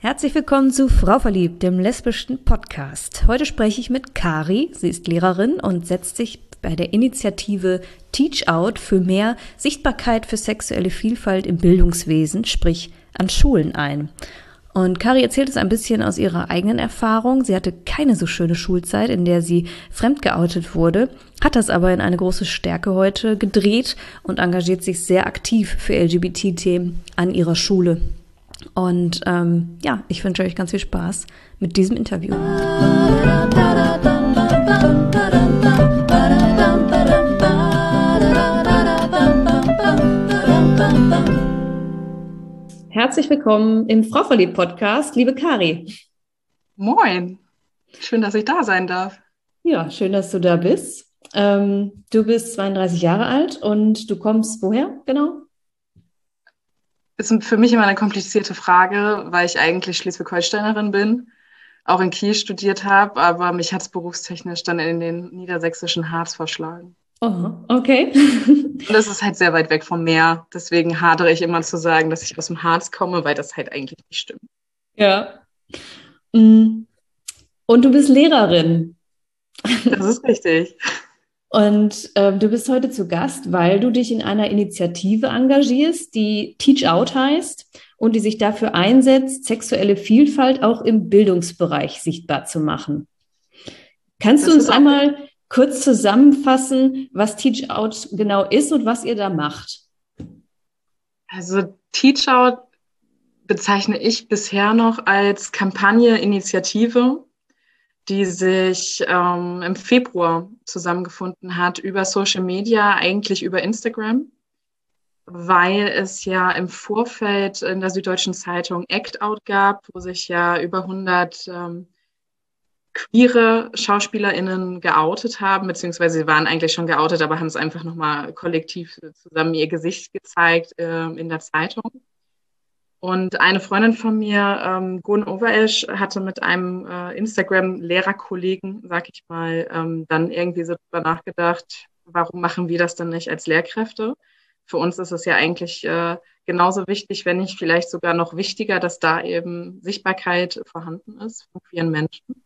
Herzlich willkommen zu Frau Verliebt, dem lesbischen Podcast. Heute spreche ich mit Kari. Sie ist Lehrerin und setzt sich bei der Initiative Teach Out für mehr Sichtbarkeit für sexuelle Vielfalt im Bildungswesen, sprich an Schulen ein. Und Kari erzählt es ein bisschen aus ihrer eigenen Erfahrung. Sie hatte keine so schöne Schulzeit, in der sie fremdgeoutet wurde, hat das aber in eine große Stärke heute gedreht und engagiert sich sehr aktiv für LGBT-Themen an ihrer Schule. Und ähm, ja, ich wünsche euch ganz viel Spaß mit diesem Interview. Herzlich willkommen im Frau Verliebt Podcast, liebe Kari. Moin. Schön, dass ich da sein darf. Ja, schön, dass du da bist. Ähm, du bist 32 Jahre alt und du kommst woher genau? Ist für mich immer eine komplizierte Frage, weil ich eigentlich Schleswig-Holsteinerin bin, auch in Kiel studiert habe, aber mich hat es berufstechnisch dann in den niedersächsischen Harz verschlagen. Oh, okay. Und das ist halt sehr weit weg vom Meer. Deswegen hadere ich immer zu sagen, dass ich aus dem Harz komme, weil das halt eigentlich nicht stimmt. Ja. Mm. Und du bist Lehrerin. Das ist richtig. Und äh, du bist heute zu Gast, weil du dich in einer Initiative engagierst, die Teach Out heißt und die sich dafür einsetzt, sexuelle Vielfalt auch im Bildungsbereich sichtbar zu machen. Kannst das du uns einmal kurz zusammenfassen, was Teach Out genau ist und was ihr da macht? Also Teach Out bezeichne ich bisher noch als Kampagne, Initiative, die sich ähm, im Februar zusammengefunden hat über Social Media, eigentlich über Instagram, weil es ja im Vorfeld in der Süddeutschen Zeitung Act Out gab, wo sich ja über 100 ähm, queere SchauspielerInnen geoutet haben, beziehungsweise sie waren eigentlich schon geoutet, aber haben es einfach nochmal kollektiv zusammen ihr Gesicht gezeigt äh, in der Zeitung. Und eine Freundin von mir, ähm, Gun Overesch, hatte mit einem äh, Instagram-Lehrerkollegen, sag ich mal, ähm, dann irgendwie so drüber nachgedacht, warum machen wir das denn nicht als Lehrkräfte? Für uns ist es ja eigentlich äh, genauso wichtig, wenn nicht vielleicht sogar noch wichtiger, dass da eben Sichtbarkeit vorhanden ist von queeren Menschen.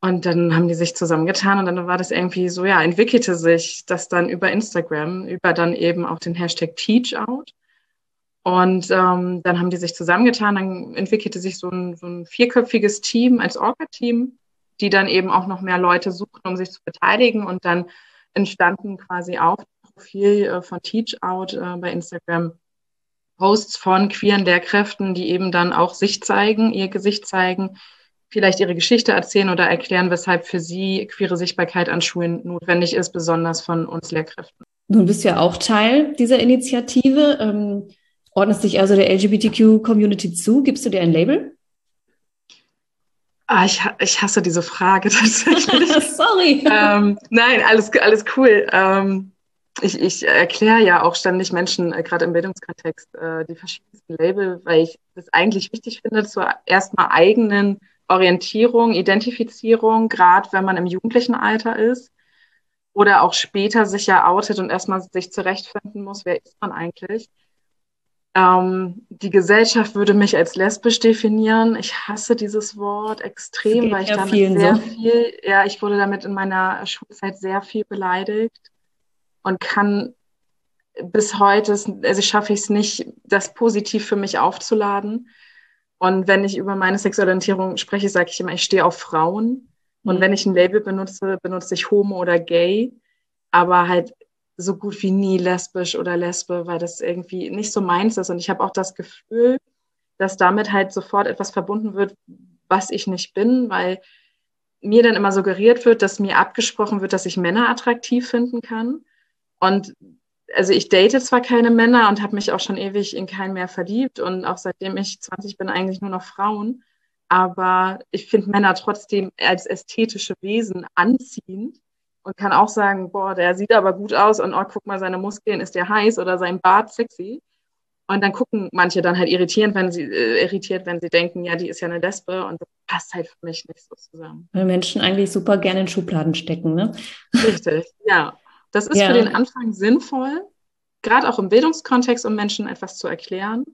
Und dann haben die sich zusammengetan und dann war das irgendwie so, ja, entwickelte sich das dann über Instagram, über dann eben auch den Hashtag TeachOut. Und ähm, dann haben die sich zusammengetan, dann entwickelte sich so ein, so ein vierköpfiges Team als Orga-Team, die dann eben auch noch mehr Leute suchen, um sich zu beteiligen. Und dann entstanden quasi auch Profil äh, von TeachOut äh, bei Instagram Posts von queeren Lehrkräften, die eben dann auch sich zeigen, ihr Gesicht zeigen, vielleicht ihre Geschichte erzählen oder erklären, weshalb für sie queere Sichtbarkeit an Schulen notwendig ist, besonders von uns Lehrkräften. Du bist ja auch Teil dieser Initiative. Ähm, ordnest dich also der LGBTQ-Community zu? Gibst du dir ein Label? Ah, ich, ich hasse diese Frage tatsächlich. Sorry. Ähm, nein, alles, alles cool. Ähm, ich, ich erkläre ja auch ständig Menschen, äh, gerade im Bildungskontext, äh, die verschiedensten Label, weil ich das eigentlich wichtig finde, zur erstmal eigenen Orientierung, Identifizierung, gerade wenn man im jugendlichen Alter ist oder auch später sich ja outet und erstmal sich zurechtfinden muss, wer ist man eigentlich. Ähm, die Gesellschaft würde mich als lesbisch definieren. Ich hasse dieses Wort extrem, weil ich damit sehr so. viel, ja, ich wurde damit in meiner Schulzeit sehr viel beleidigt und kann bis heute, also schaffe ich es nicht, das positiv für mich aufzuladen. Und wenn ich über meine Sexualorientierung spreche, sage ich immer, ich stehe auf Frauen. Und mhm. wenn ich ein Label benutze, benutze ich homo oder gay, aber halt so gut wie nie lesbisch oder lesbe, weil das irgendwie nicht so meins ist. Und ich habe auch das Gefühl, dass damit halt sofort etwas verbunden wird, was ich nicht bin, weil mir dann immer suggeriert wird, dass mir abgesprochen wird, dass ich Männer attraktiv finden kann. Und also ich date zwar keine Männer und habe mich auch schon ewig in keinen mehr verliebt und auch seitdem ich 20 bin eigentlich nur noch Frauen, aber ich finde Männer trotzdem als ästhetische Wesen anziehend und kann auch sagen, boah, der sieht aber gut aus und oh, guck mal, seine Muskeln, ist der heiß oder sein Bart sexy. Und dann gucken manche dann halt irritierend, wenn sie äh, irritiert, wenn sie denken, ja, die ist ja eine Lesbe und das passt halt für mich nicht so zusammen. Weil Menschen eigentlich super gerne in Schubladen stecken, ne? Richtig, ja. Das ist ja. für den Anfang sinnvoll, gerade auch im Bildungskontext, um Menschen etwas zu erklären.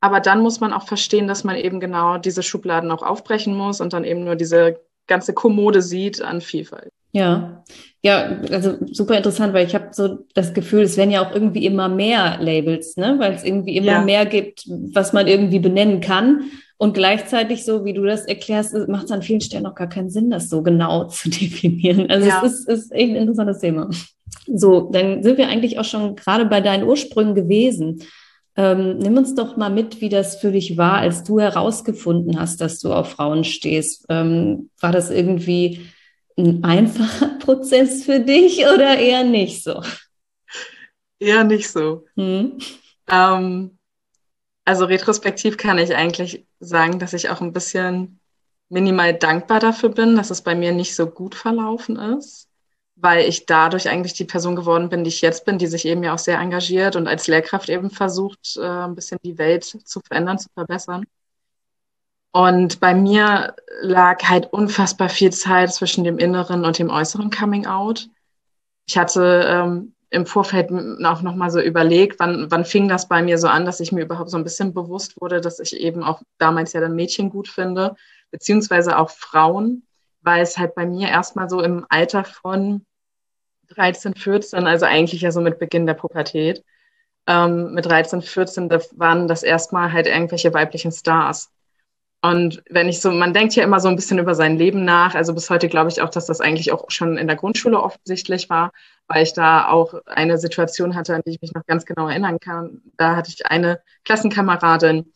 Aber dann muss man auch verstehen, dass man eben genau diese Schubladen auch aufbrechen muss und dann eben nur diese ganze Kommode sieht an Vielfalt. Ja, ja, also super interessant, weil ich habe so das Gefühl, es werden ja auch irgendwie immer mehr Labels, ne? weil es irgendwie immer ja. mehr gibt, was man irgendwie benennen kann. Und gleichzeitig, so wie du das erklärst, macht es an vielen Stellen auch gar keinen Sinn, das so genau zu definieren. Also ja. es ist, ist echt ein interessantes Thema. So, dann sind wir eigentlich auch schon gerade bei deinen Ursprüngen gewesen. Ähm, nimm uns doch mal mit, wie das für dich war, als du herausgefunden hast, dass du auf Frauen stehst. Ähm, war das irgendwie ein einfacher Prozess für dich oder eher nicht so? Eher nicht so. Hm. Ähm, also retrospektiv kann ich eigentlich sagen, dass ich auch ein bisschen minimal dankbar dafür bin, dass es bei mir nicht so gut verlaufen ist, weil ich dadurch eigentlich die Person geworden bin, die ich jetzt bin, die sich eben ja auch sehr engagiert und als Lehrkraft eben versucht, äh, ein bisschen die Welt zu verändern, zu verbessern. Und bei mir lag halt unfassbar viel Zeit zwischen dem inneren und dem äußeren Coming Out. Ich hatte ähm, im Vorfeld auch nochmal so überlegt, wann, wann fing das bei mir so an, dass ich mir überhaupt so ein bisschen bewusst wurde, dass ich eben auch damals ja dann Mädchen gut finde, beziehungsweise auch Frauen, weil es halt bei mir erstmal so im Alter von 13, 14, also eigentlich ja so mit Beginn der Pubertät, ähm, mit 13, 14, da waren das erstmal halt irgendwelche weiblichen Stars. Und wenn ich so, man denkt ja immer so ein bisschen über sein Leben nach. Also bis heute glaube ich auch, dass das eigentlich auch schon in der Grundschule offensichtlich war, weil ich da auch eine Situation hatte, an die ich mich noch ganz genau erinnern kann. Da hatte ich eine Klassenkameradin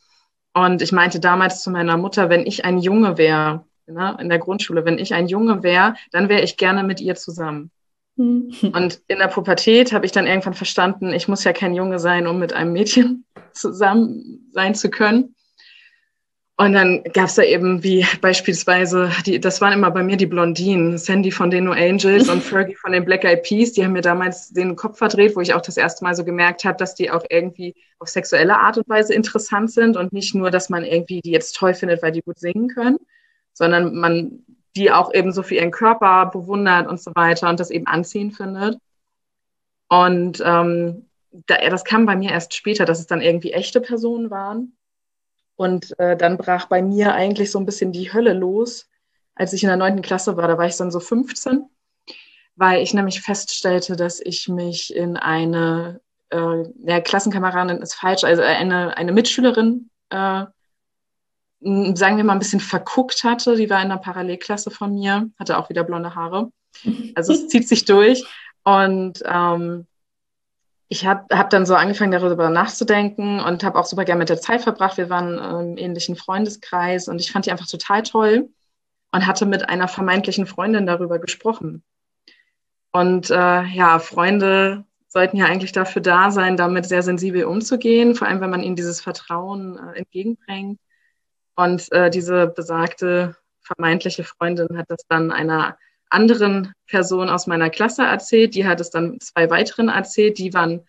und ich meinte damals zu meiner Mutter, wenn ich ein Junge wäre, ne, in der Grundschule, wenn ich ein Junge wäre, dann wäre ich gerne mit ihr zusammen. Hm. Und in der Pubertät habe ich dann irgendwann verstanden, ich muss ja kein Junge sein, um mit einem Mädchen zusammen sein zu können. Und dann gab es da eben wie beispielsweise, die, das waren immer bei mir die Blondinen, Sandy von den No Angels und Fergie von den Black Eyed Peas, die haben mir damals den Kopf verdreht, wo ich auch das erste Mal so gemerkt habe, dass die auch irgendwie auf sexuelle Art und Weise interessant sind und nicht nur, dass man irgendwie die jetzt toll findet, weil die gut singen können, sondern man die auch eben so für ihren Körper bewundert und so weiter und das eben anziehend findet. Und ähm, da, das kam bei mir erst später, dass es dann irgendwie echte Personen waren und äh, dann brach bei mir eigentlich so ein bisschen die Hölle los, als ich in der neunten Klasse war. Da war ich dann so 15, weil ich nämlich feststellte, dass ich mich in eine, äh, ja, Klassenkameradin ist falsch, also eine, eine Mitschülerin, äh, sagen wir mal, ein bisschen verguckt hatte. Die war in einer Parallelklasse von mir, hatte auch wieder blonde Haare. Also es zieht sich durch. Und ähm, ich habe hab dann so angefangen, darüber nachzudenken und habe auch super gerne mit der Zeit verbracht. Wir waren im ähnlichen Freundeskreis und ich fand die einfach total toll und hatte mit einer vermeintlichen Freundin darüber gesprochen. Und äh, ja, Freunde sollten ja eigentlich dafür da sein, damit sehr sensibel umzugehen, vor allem wenn man ihnen dieses Vertrauen äh, entgegenbringt. Und äh, diese besagte vermeintliche Freundin hat das dann einer anderen Person aus meiner Klasse erzählt. Die hat es dann zwei weiteren erzählt. Die waren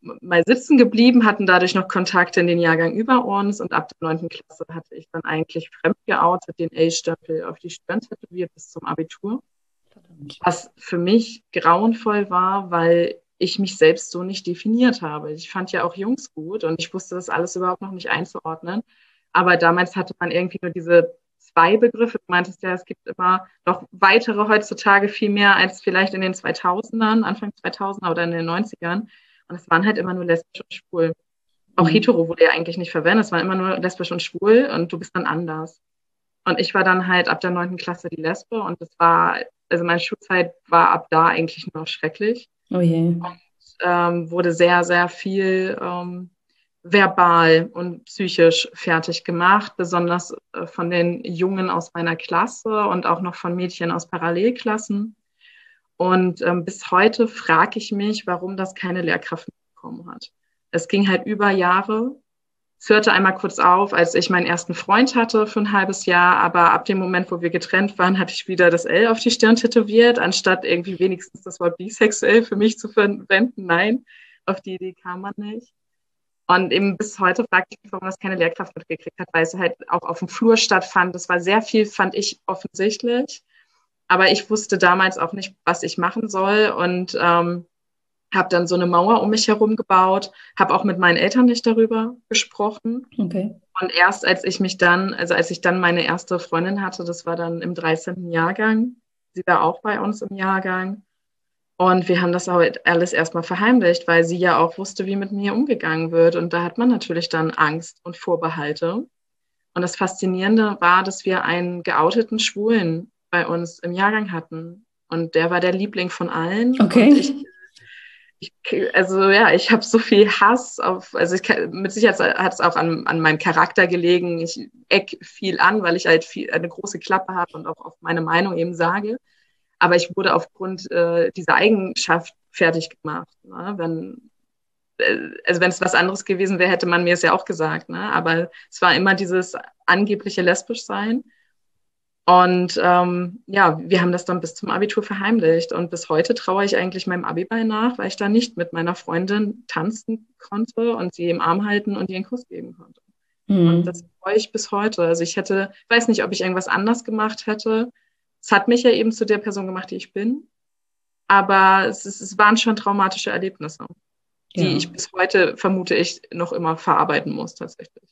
mal sitzen geblieben, hatten dadurch noch Kontakte in den Jahrgang über uns. Und ab der neunten Klasse hatte ich dann eigentlich fremd geoutet, den A-Stempel auf die Stirn tätowiert bis zum Abitur. Was für mich grauenvoll war, weil ich mich selbst so nicht definiert habe. Ich fand ja auch Jungs gut und ich wusste das alles überhaupt noch nicht einzuordnen. Aber damals hatte man irgendwie nur diese zwei Begriffe. Du meintest ja, es gibt immer noch weitere heutzutage viel mehr als vielleicht in den 2000ern, Anfang 2000er oder in den 90ern. Und es waren halt immer nur lesbisch und schwul. Auch mhm. hetero wurde ja eigentlich nicht verwendet. Es war immer nur lesbisch und schwul und du bist dann anders. Und ich war dann halt ab der neunten Klasse die Lesbe und das war, also meine Schulzeit war ab da eigentlich nur noch schrecklich. Oh je. Und ähm, wurde sehr, sehr viel ähm, verbal und psychisch fertig gemacht, besonders äh, von den Jungen aus meiner Klasse und auch noch von Mädchen aus Parallelklassen. Und ähm, bis heute frage ich mich, warum das keine Lehrkraft bekommen hat. Es ging halt über Jahre. Es hörte einmal kurz auf, als ich meinen ersten Freund hatte für ein halbes Jahr, aber ab dem Moment, wo wir getrennt waren, hatte ich wieder das L auf die Stirn tätowiert, anstatt irgendwie wenigstens das Wort bisexuell für mich zu verwenden. Nein, auf die Idee kam man nicht. Und eben bis heute frage ich mich, warum das keine Lehrkraft mitgekriegt hat, weil es halt auch auf dem Flur stattfand. Das war sehr viel, fand ich offensichtlich. Aber ich wusste damals auch nicht, was ich machen soll. Und ähm, habe dann so eine Mauer um mich herum gebaut, habe auch mit meinen Eltern nicht darüber gesprochen. Okay. Und erst als ich mich dann, also als ich dann meine erste Freundin hatte, das war dann im 13. Jahrgang, sie war auch bei uns im Jahrgang. Und wir haben das halt alles erstmal verheimlicht, weil sie ja auch wusste, wie mit mir umgegangen wird. Und da hat man natürlich dann Angst und Vorbehalte. Und das Faszinierende war, dass wir einen geouteten Schwulen bei uns im Jahrgang hatten. Und der war der Liebling von allen. Okay. Ich, ich, also ja, ich habe so viel Hass auf, also ich, mit Sicherheit hat es auch an, an meinem Charakter gelegen. Ich eck viel an, weil ich halt viel, eine große Klappe habe und auch auf meine Meinung eben sage. Aber ich wurde aufgrund äh, dieser Eigenschaft fertig gemacht. Ne? Wenn, äh, also wenn es was anderes gewesen wäre, hätte man mir es ja auch gesagt. Ne? Aber es war immer dieses angebliche lesbisch sein. Und ähm, ja, wir haben das dann bis zum Abitur verheimlicht. Und bis heute traue ich eigentlich meinem Abi-Ball nach, weil ich da nicht mit meiner Freundin tanzen konnte und sie im Arm halten und ihr einen Kuss geben konnte. Mhm. Und das freue ich bis heute. Also ich hätte, weiß nicht, ob ich irgendwas anders gemacht hätte. Es hat mich ja eben zu der Person gemacht, die ich bin. Aber es, ist, es waren schon traumatische Erlebnisse, die ja. ich bis heute, vermute ich, noch immer verarbeiten muss tatsächlich.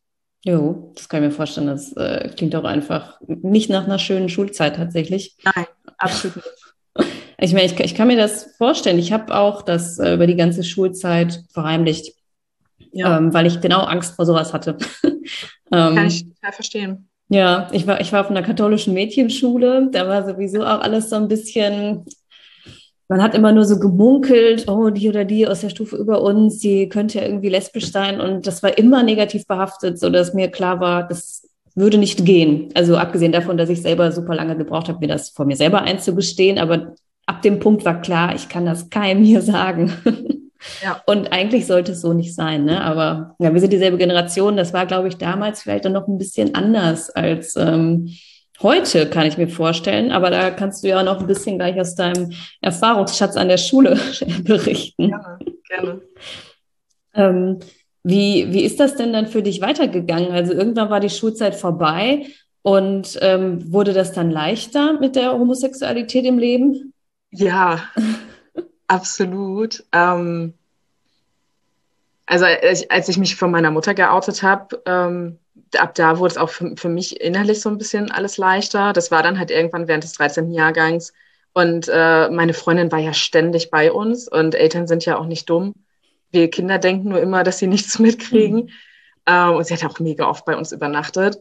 Jo, das kann ich mir vorstellen. Das äh, klingt auch einfach nicht nach einer schönen Schulzeit tatsächlich. Nein, absolut nicht. Ich meine, ich, ich kann mir das vorstellen. Ich habe auch das äh, über die ganze Schulzeit verheimlicht, ja. ähm, weil ich genau Angst vor sowas hatte. ähm, kann ich total verstehen. Ja, ich war, ich war auf einer katholischen Mädchenschule. Da war sowieso auch alles so ein bisschen man hat immer nur so gemunkelt, oh, die oder die aus der Stufe über uns, die könnte ja irgendwie lesbisch sein. Und das war immer negativ behaftet, so dass mir klar war, das würde nicht gehen. Also abgesehen davon, dass ich selber super lange gebraucht habe, mir das vor mir selber einzugestehen. Aber ab dem Punkt war klar, ich kann das keinem hier sagen. Ja. Und eigentlich sollte es so nicht sein, ne? Aber ja, wir sind dieselbe Generation. Das war, glaube ich, damals vielleicht dann noch ein bisschen anders als ähm, heute, kann ich mir vorstellen. Aber da kannst du ja noch ein bisschen gleich aus deinem Erfahrungsschatz an der Schule berichten. Gerne, gerne. Ähm, wie, wie ist das denn dann für dich weitergegangen? Also irgendwann war die Schulzeit vorbei und ähm, wurde das dann leichter mit der Homosexualität im Leben? Ja, absolut. Ähm, also als ich mich von meiner Mutter geoutet habe, ähm, ab da wurde es auch für, für, mich innerlich so ein bisschen alles leichter. Das war dann halt irgendwann während des 13. Jahrgangs. Und äh, meine Freundin war ja ständig bei uns und Eltern sind ja auch nicht dumm. Wir Kinder denken nur immer, dass sie nichts mitkriegen. Mhm. Ähm, und sie hat auch mega oft bei uns übernachtet.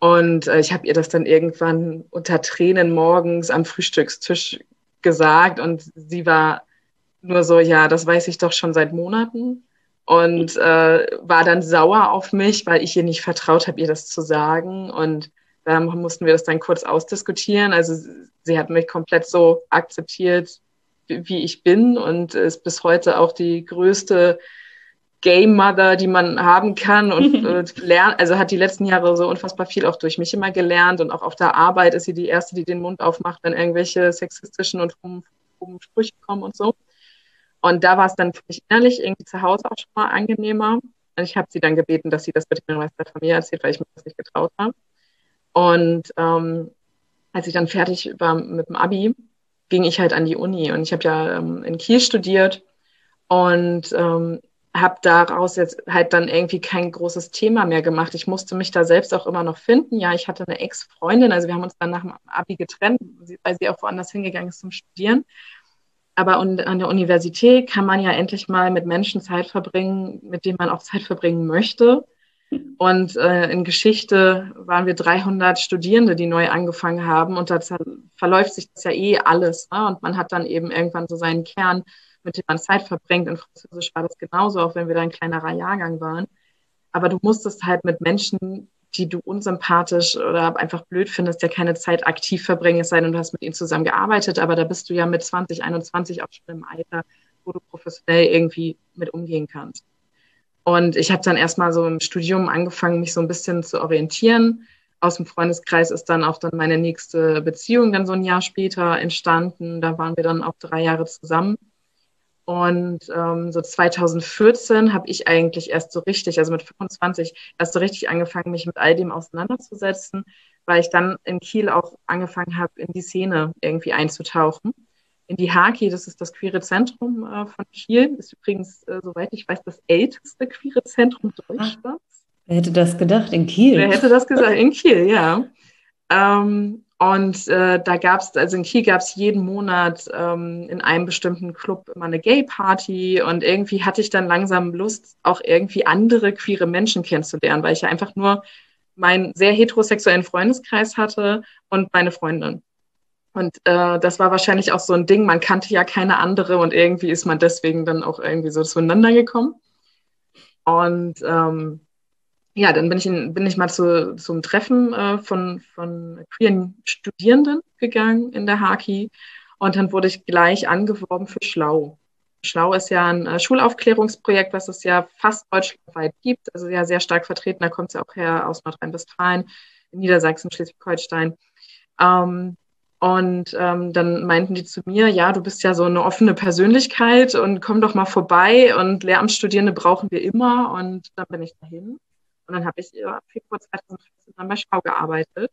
Und äh, ich habe ihr das dann irgendwann unter Tränen morgens am Frühstückstisch gesagt. Und sie war nur so, ja, das weiß ich doch schon seit Monaten und äh, war dann sauer auf mich, weil ich ihr nicht vertraut habe, ihr das zu sagen. Und da mussten wir das dann kurz ausdiskutieren. Also sie hat mich komplett so akzeptiert, wie ich bin und ist bis heute auch die größte Game Mother, die man haben kann und äh, lernt, also hat die letzten Jahre so unfassbar viel auch durch mich immer gelernt und auch auf der Arbeit ist sie die erste, die den Mund aufmacht, wenn irgendwelche sexistischen und homophobischen Sprüche kommen und so. Und da war es dann für mich innerlich irgendwie zu Hause auch schon mal angenehmer. Und ich habe sie dann gebeten, dass sie das mit der Familie erzählt, weil ich mir das nicht getraut habe. Und ähm, als ich dann fertig war mit dem Abi, ging ich halt an die Uni. Und ich habe ja ähm, in Kiel studiert und ähm, habe daraus jetzt halt dann irgendwie kein großes Thema mehr gemacht. Ich musste mich da selbst auch immer noch finden. Ja, ich hatte eine Ex-Freundin, also wir haben uns dann nach dem Abi getrennt, weil sie auch woanders hingegangen ist zum Studieren. Aber an der Universität kann man ja endlich mal mit Menschen Zeit verbringen, mit denen man auch Zeit verbringen möchte. Und äh, in Geschichte waren wir 300 Studierende, die neu angefangen haben. Und da verläuft sich das ja eh alles. Ne? Und man hat dann eben irgendwann so seinen Kern, mit dem man Zeit verbringt. In Französisch war das genauso, auch wenn wir da ein kleinerer Jahrgang waren. Aber du musstest halt mit Menschen die du unsympathisch oder einfach blöd findest, ja keine Zeit aktiv verbringen, es sei denn, du hast mit ihnen zusammen gearbeitet, aber da bist du ja mit 20, 21 auch schon im Alter, wo du professionell irgendwie mit umgehen kannst. Und ich habe dann erstmal so im Studium angefangen, mich so ein bisschen zu orientieren. Aus dem Freundeskreis ist dann auch dann meine nächste Beziehung dann so ein Jahr später entstanden. Da waren wir dann auch drei Jahre zusammen. Und ähm, so 2014 habe ich eigentlich erst so richtig, also mit 25, erst so richtig angefangen, mich mit all dem auseinanderzusetzen, weil ich dann in Kiel auch angefangen habe, in die Szene irgendwie einzutauchen. in die Haki, das ist das Queere Zentrum äh, von Kiel, ist übrigens, äh, soweit ich weiß, das älteste Queere Zentrum Deutschlands. Wer hätte das gedacht? In Kiel? Wer hätte das gesagt? In Kiel, ja. Ähm, und äh, da gab es, also in Kiel gab es jeden Monat ähm, in einem bestimmten Club immer eine Gay-Party und irgendwie hatte ich dann langsam Lust, auch irgendwie andere queere Menschen kennenzulernen, weil ich ja einfach nur meinen sehr heterosexuellen Freundeskreis hatte und meine Freundin. Und äh, das war wahrscheinlich auch so ein Ding, man kannte ja keine andere und irgendwie ist man deswegen dann auch irgendwie so zueinander gekommen. Und ähm, ja, dann bin ich, in, bin ich mal zu, zum Treffen äh, von, von queeren Studierenden gegangen in der Haki und dann wurde ich gleich angeworben für Schlau. Schlau ist ja ein äh, Schulaufklärungsprojekt, was es ja fast deutschlandweit gibt, also ja sehr stark vertreten, da kommt es ja auch her aus Nordrhein-Westfalen, Niedersachsen, Schleswig-Holstein. Ähm, und ähm, dann meinten die zu mir, ja, du bist ja so eine offene Persönlichkeit und komm doch mal vorbei und Lehramtsstudierende brauchen wir immer. Und dann bin ich dahin. Und dann habe ich im Februar 2014 dann bei Schau gearbeitet.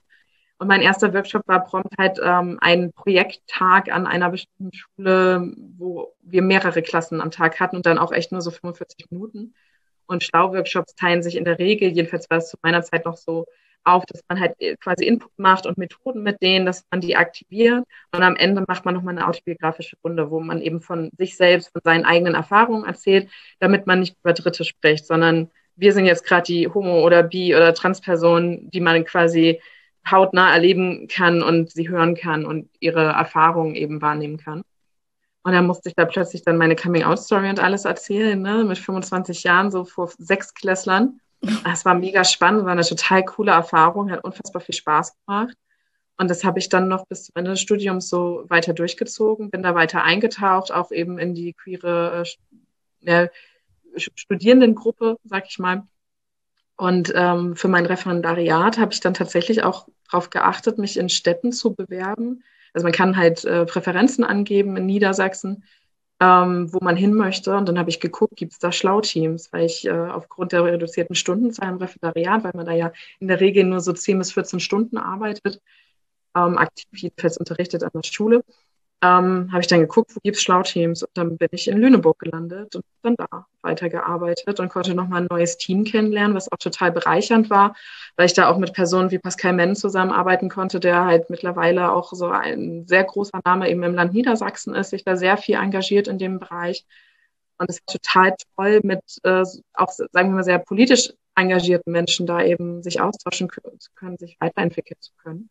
Und mein erster Workshop war prompt halt ähm, ein Projekttag an einer bestimmten Schule, wo wir mehrere Klassen am Tag hatten und dann auch echt nur so 45 Minuten. Und Schlau-Workshops teilen sich in der Regel, jedenfalls war es zu meiner Zeit noch so, auf, dass man halt äh, quasi Input macht und Methoden mit denen, dass man die aktiviert. Und am Ende macht man nochmal eine autobiografische Runde, wo man eben von sich selbst, von seinen eigenen Erfahrungen erzählt, damit man nicht über Dritte spricht, sondern wir sind jetzt gerade die Homo- oder Bi- oder Trans-Person, die man quasi hautnah erleben kann und sie hören kann und ihre Erfahrungen eben wahrnehmen kann. Und dann musste ich da plötzlich dann meine Coming-out-Story und alles erzählen, ne, mit 25 Jahren, so vor sechs Klässlern. Es war mega spannend, war eine total coole Erfahrung, hat unfassbar viel Spaß gemacht. Und das habe ich dann noch bis zum Ende des Studiums so weiter durchgezogen, bin da weiter eingetaucht, auch eben in die queere äh, Studierendengruppe, sag ich mal. Und ähm, für mein Referendariat habe ich dann tatsächlich auch darauf geachtet, mich in Städten zu bewerben. Also man kann halt äh, Präferenzen angeben in Niedersachsen, ähm, wo man hin möchte. Und dann habe ich geguckt, gibt es da Schlauteams, weil ich äh, aufgrund der reduzierten Stundenzahl im Referendariat, weil man da ja in der Regel nur so 10 bis 14 Stunden arbeitet, ähm, aktiv jedenfalls unterrichtet an der Schule, ähm, habe ich dann geguckt, wo gibt es Schlauteams. Und dann bin ich in Lüneburg gelandet und dann da weitergearbeitet und konnte nochmal ein neues Team kennenlernen, was auch total bereichernd war, weil ich da auch mit Personen wie Pascal Menn zusammenarbeiten konnte, der halt mittlerweile auch so ein sehr großer Name eben im Land Niedersachsen ist, sich da sehr viel engagiert in dem Bereich. Und es ist total toll, mit äh, auch, sagen wir mal, sehr politisch engagierten Menschen da eben sich austauschen zu können, sich weiterentwickeln zu können.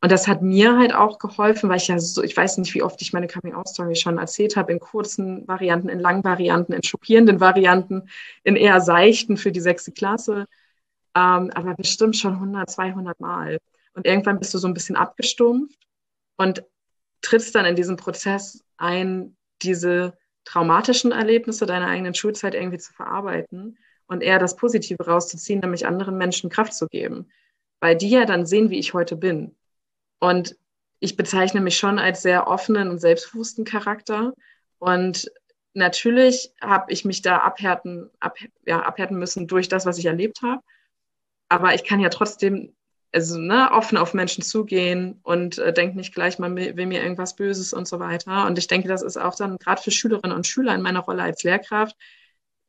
Und das hat mir halt auch geholfen, weil ich ja so, ich weiß nicht, wie oft ich meine Coming-out-Story schon erzählt habe, in kurzen Varianten, in langen Varianten, in schockierenden Varianten, in eher seichten für die sechste Klasse, ähm, aber bestimmt schon 100, 200 Mal. Und irgendwann bist du so ein bisschen abgestumpft und trittst dann in diesen Prozess ein, diese traumatischen Erlebnisse deiner eigenen Schulzeit irgendwie zu verarbeiten und eher das Positive rauszuziehen, nämlich anderen Menschen Kraft zu geben. Weil die ja dann sehen, wie ich heute bin und ich bezeichne mich schon als sehr offenen und selbstbewussten Charakter. Und natürlich habe ich mich da abhärten, ab, ja, abhärten müssen durch das, was ich erlebt habe. Aber ich kann ja trotzdem also, ne, offen auf Menschen zugehen und äh, denke nicht gleich, man will mir irgendwas Böses und so weiter. Und ich denke, das ist auch dann gerade für Schülerinnen und Schüler in meiner Rolle als Lehrkraft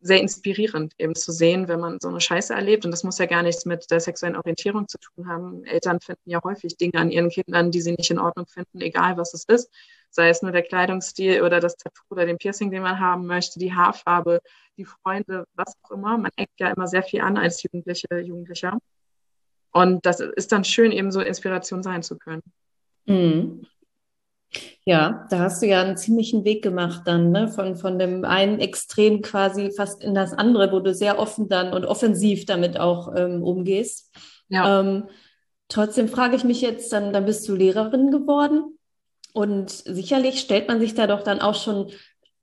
sehr inspirierend, eben zu sehen, wenn man so eine Scheiße erlebt. Und das muss ja gar nichts mit der sexuellen Orientierung zu tun haben. Eltern finden ja häufig Dinge an ihren Kindern, die sie nicht in Ordnung finden, egal was es ist. Sei es nur der Kleidungsstil oder das Tattoo oder den Piercing, den man haben möchte, die Haarfarbe, die Freunde, was auch immer. Man eckt ja immer sehr viel an als Jugendliche, Jugendlicher. Und das ist dann schön, eben so Inspiration sein zu können. Mhm. Ja, da hast du ja einen ziemlichen Weg gemacht dann, ne? Von, von dem einen Extrem quasi fast in das andere, wo du sehr offen dann und offensiv damit auch ähm, umgehst. Ja. Ähm, trotzdem frage ich mich jetzt, dann, dann bist du Lehrerin geworden. Und sicherlich stellt man sich da doch dann auch schon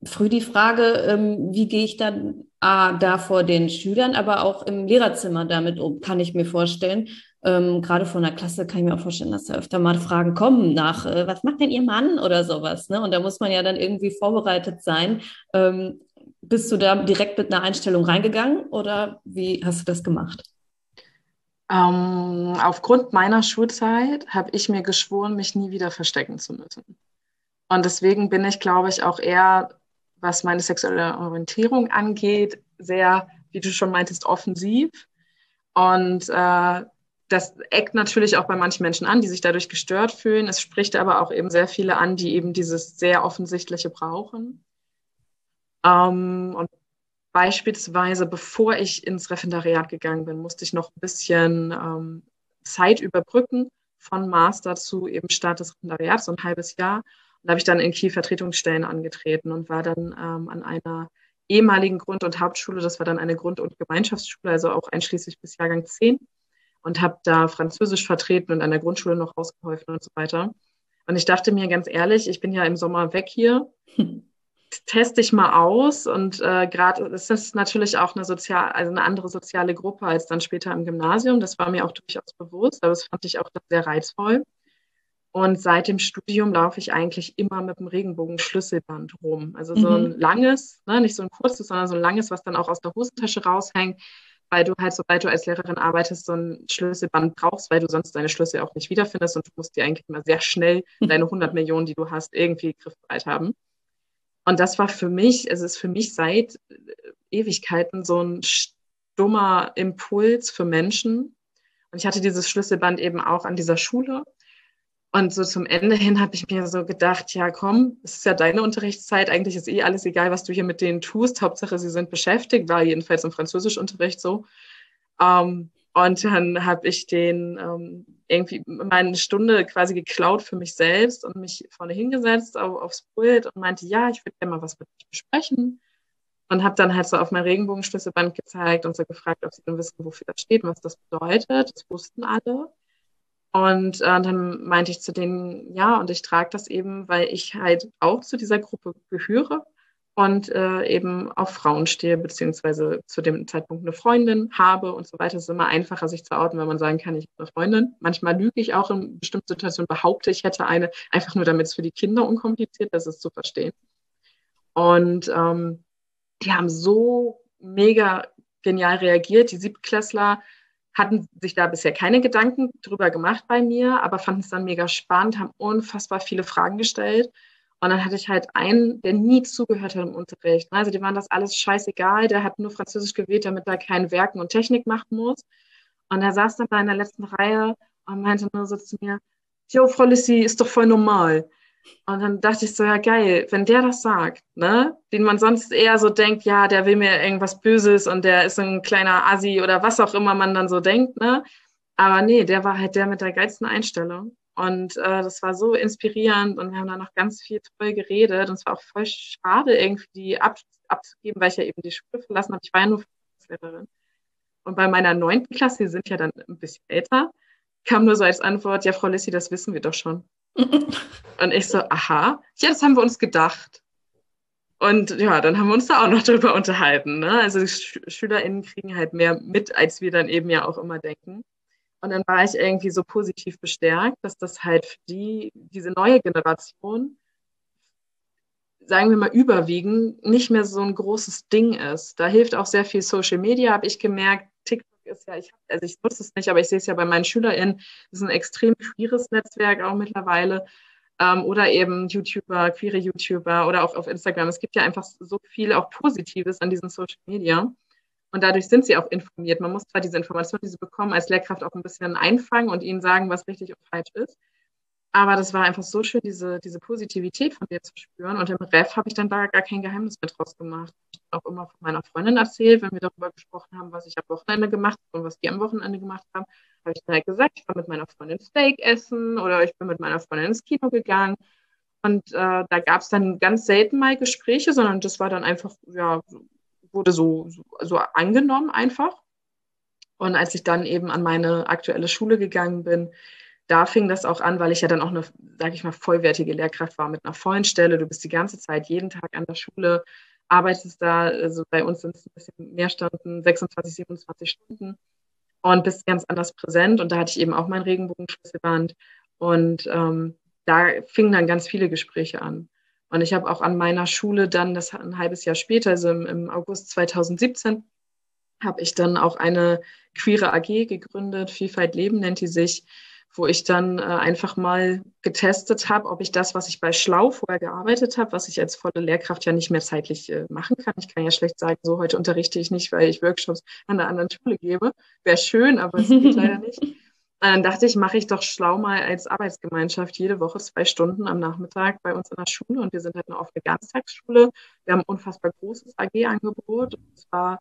früh die Frage, ähm, wie gehe ich dann A, da vor den Schülern, aber auch im Lehrerzimmer damit um, kann ich mir vorstellen. Ähm, gerade von der Klasse kann ich mir auch vorstellen, dass da öfter mal Fragen kommen nach, äh, was macht denn Ihr Mann oder sowas. Ne? Und da muss man ja dann irgendwie vorbereitet sein. Ähm, bist du da direkt mit einer Einstellung reingegangen oder wie hast du das gemacht? Ähm, aufgrund meiner Schulzeit habe ich mir geschworen, mich nie wieder verstecken zu müssen. Und deswegen bin ich, glaube ich, auch eher, was meine sexuelle Orientierung angeht, sehr, wie du schon meintest, offensiv. Und äh, das eckt natürlich auch bei manchen Menschen an, die sich dadurch gestört fühlen. Es spricht aber auch eben sehr viele an, die eben dieses sehr offensichtliche brauchen. Ähm, und beispielsweise, bevor ich ins Referendariat gegangen bin, musste ich noch ein bisschen ähm, Zeit überbrücken von Master zu eben Start des Referendariats, so ein halbes Jahr. Und da habe ich dann in Kiel Vertretungsstellen angetreten und war dann ähm, an einer ehemaligen Grund- und Hauptschule, das war dann eine Grund- und Gemeinschaftsschule, also auch einschließlich bis Jahrgang 10 und habe da Französisch vertreten und an der Grundschule noch ausgeholfen und so weiter. Und ich dachte mir ganz ehrlich, ich bin ja im Sommer weg hier, teste ich mal aus und äh, gerade es ist natürlich auch eine sozial, also eine andere soziale Gruppe als dann später im Gymnasium. Das war mir auch durchaus bewusst, aber das fand ich auch sehr reizvoll. Und seit dem Studium laufe ich eigentlich immer mit dem Regenbogen-Schlüsselband rum. Also so ein mhm. langes, ne, nicht so ein kurzes, sondern so ein langes, was dann auch aus der Hosentasche raushängt, weil du halt, sobald du als Lehrerin arbeitest, so ein Schlüsselband brauchst, weil du sonst deine Schlüssel auch nicht wiederfindest und du musst dir eigentlich immer sehr schnell deine 100 Millionen, die du hast, irgendwie griffbereit haben. Und das war für mich, es ist für mich seit äh, Ewigkeiten so ein stummer Impuls für Menschen. Und ich hatte dieses Schlüsselband eben auch an dieser Schule und so zum Ende hin habe ich mir so gedacht, ja komm, es ist ja deine Unterrichtszeit, eigentlich ist eh alles egal, was du hier mit denen tust. Hauptsache, sie sind beschäftigt, war jedenfalls im Französischunterricht so. Ähm, und dann habe ich den ähm, irgendwie meine Stunde quasi geklaut für mich selbst und mich vorne hingesetzt auf, aufs Pult und meinte, ja, ich würde gerne mal was mit euch besprechen. Und habe dann halt so auf mein Regenbogenschlüsselband gezeigt und so gefragt, ob sie dann wissen, wofür das steht und was das bedeutet. Das wussten alle. Und äh, dann meinte ich zu denen, ja, und ich trage das eben, weil ich halt auch zu dieser Gruppe gehöre und äh, eben auf Frauen stehe, beziehungsweise zu dem Zeitpunkt eine Freundin habe und so weiter. Es ist immer einfacher, sich zu outen, wenn man sagen kann, ich habe eine Freundin. Manchmal lüge ich auch in bestimmten Situationen, behaupte, ich hätte eine, einfach nur damit es für die Kinder unkompliziert ist, es zu verstehen. Und ähm, die haben so mega genial reagiert. Die Siebtklässler hatten sich da bisher keine Gedanken drüber gemacht bei mir, aber fanden es dann mega spannend, haben unfassbar viele Fragen gestellt. Und dann hatte ich halt einen, der nie zugehört hat im Unterricht. Also die waren das alles scheißegal, der hat nur Französisch gewählt, damit er kein Werken und Technik machen muss. Und er saß dann da in der letzten Reihe und meinte nur so zu mir, Jo, Frau Lissi, ist doch voll normal. Und dann dachte ich so, ja geil, wenn der das sagt, ne, den man sonst eher so denkt, ja, der will mir irgendwas Böses und der ist ein kleiner Assi oder was auch immer man dann so denkt, ne. Aber nee, der war halt der mit der geilsten Einstellung. Und äh, das war so inspirierend und wir haben da noch ganz viel toll geredet. Und es war auch voll schade, irgendwie die ab, abzugeben, weil ich ja eben die Schule verlassen habe. Ich war ja nur Lehrerin. Und bei meiner neunten Klasse, die sind ja dann ein bisschen älter, kam nur so als Antwort, ja, Frau Lissi, das wissen wir doch schon. Und ich so, aha, ja, das haben wir uns gedacht. Und ja, dann haben wir uns da auch noch drüber unterhalten. Ne? Also Sch SchülerInnen kriegen halt mehr mit, als wir dann eben ja auch immer denken. Und dann war ich irgendwie so positiv bestärkt, dass das halt für die, diese neue Generation, sagen wir mal überwiegend, nicht mehr so ein großes Ding ist. Da hilft auch sehr viel Social Media, habe ich gemerkt. TikTok ist ja, ich, also ich nutze es nicht, aber ich sehe es ja bei meinen SchülerInnen, das ist ein extrem queeres Netzwerk auch mittlerweile. Ähm, oder eben YouTuber, queere YouTuber oder auch auf Instagram. Es gibt ja einfach so viel auch Positives an diesen Social Media. Und dadurch sind sie auch informiert. Man muss zwar diese Informationen, die sie bekommen, als Lehrkraft auch ein bisschen einfangen und ihnen sagen, was richtig und falsch ist. Aber das war einfach so schön, diese, diese Positivität von dir zu spüren. Und im Ref habe ich dann da gar kein Geheimnis mit draus gemacht. Ich habe auch immer von meiner Freundin erzählt, wenn wir darüber gesprochen haben, was ich am Wochenende gemacht habe und was die am Wochenende gemacht haben, habe ich dann halt gesagt, ich war mit meiner Freundin Steak essen oder ich bin mit meiner Freundin ins Kino gegangen. Und äh, da gab es dann ganz selten mal Gespräche, sondern das war dann einfach, ja, wurde so, so, so angenommen einfach. Und als ich dann eben an meine aktuelle Schule gegangen bin, da fing das auch an, weil ich ja dann auch eine, sage ich mal, vollwertige Lehrkraft war mit einer vollen Stelle. Du bist die ganze Zeit, jeden Tag an der Schule, arbeitest da, also bei uns sind es ein bisschen mehr Stunden, 26, 27 Stunden und bist ganz anders präsent. Und da hatte ich eben auch mein Regenbogenschlüsselband und ähm, da fingen dann ganz viele Gespräche an. Und ich habe auch an meiner Schule dann, das ein halbes Jahr später, also im, im August 2017, habe ich dann auch eine queere AG gegründet, Vielfalt Leben nennt die sich, wo ich dann äh, einfach mal getestet habe, ob ich das, was ich bei Schlau vorher gearbeitet habe, was ich als volle Lehrkraft ja nicht mehr zeitlich äh, machen kann. Ich kann ja schlecht sagen, so heute unterrichte ich nicht, weil ich Workshops an einer anderen Schule gebe. Wäre schön, aber es geht leider nicht. Und dann dachte ich, mache ich doch schlau mal als Arbeitsgemeinschaft jede Woche zwei Stunden am Nachmittag bei uns in der Schule. Und wir sind halt eine offene Ganztagsschule. Wir haben ein unfassbar großes AG-Angebot. Und zwar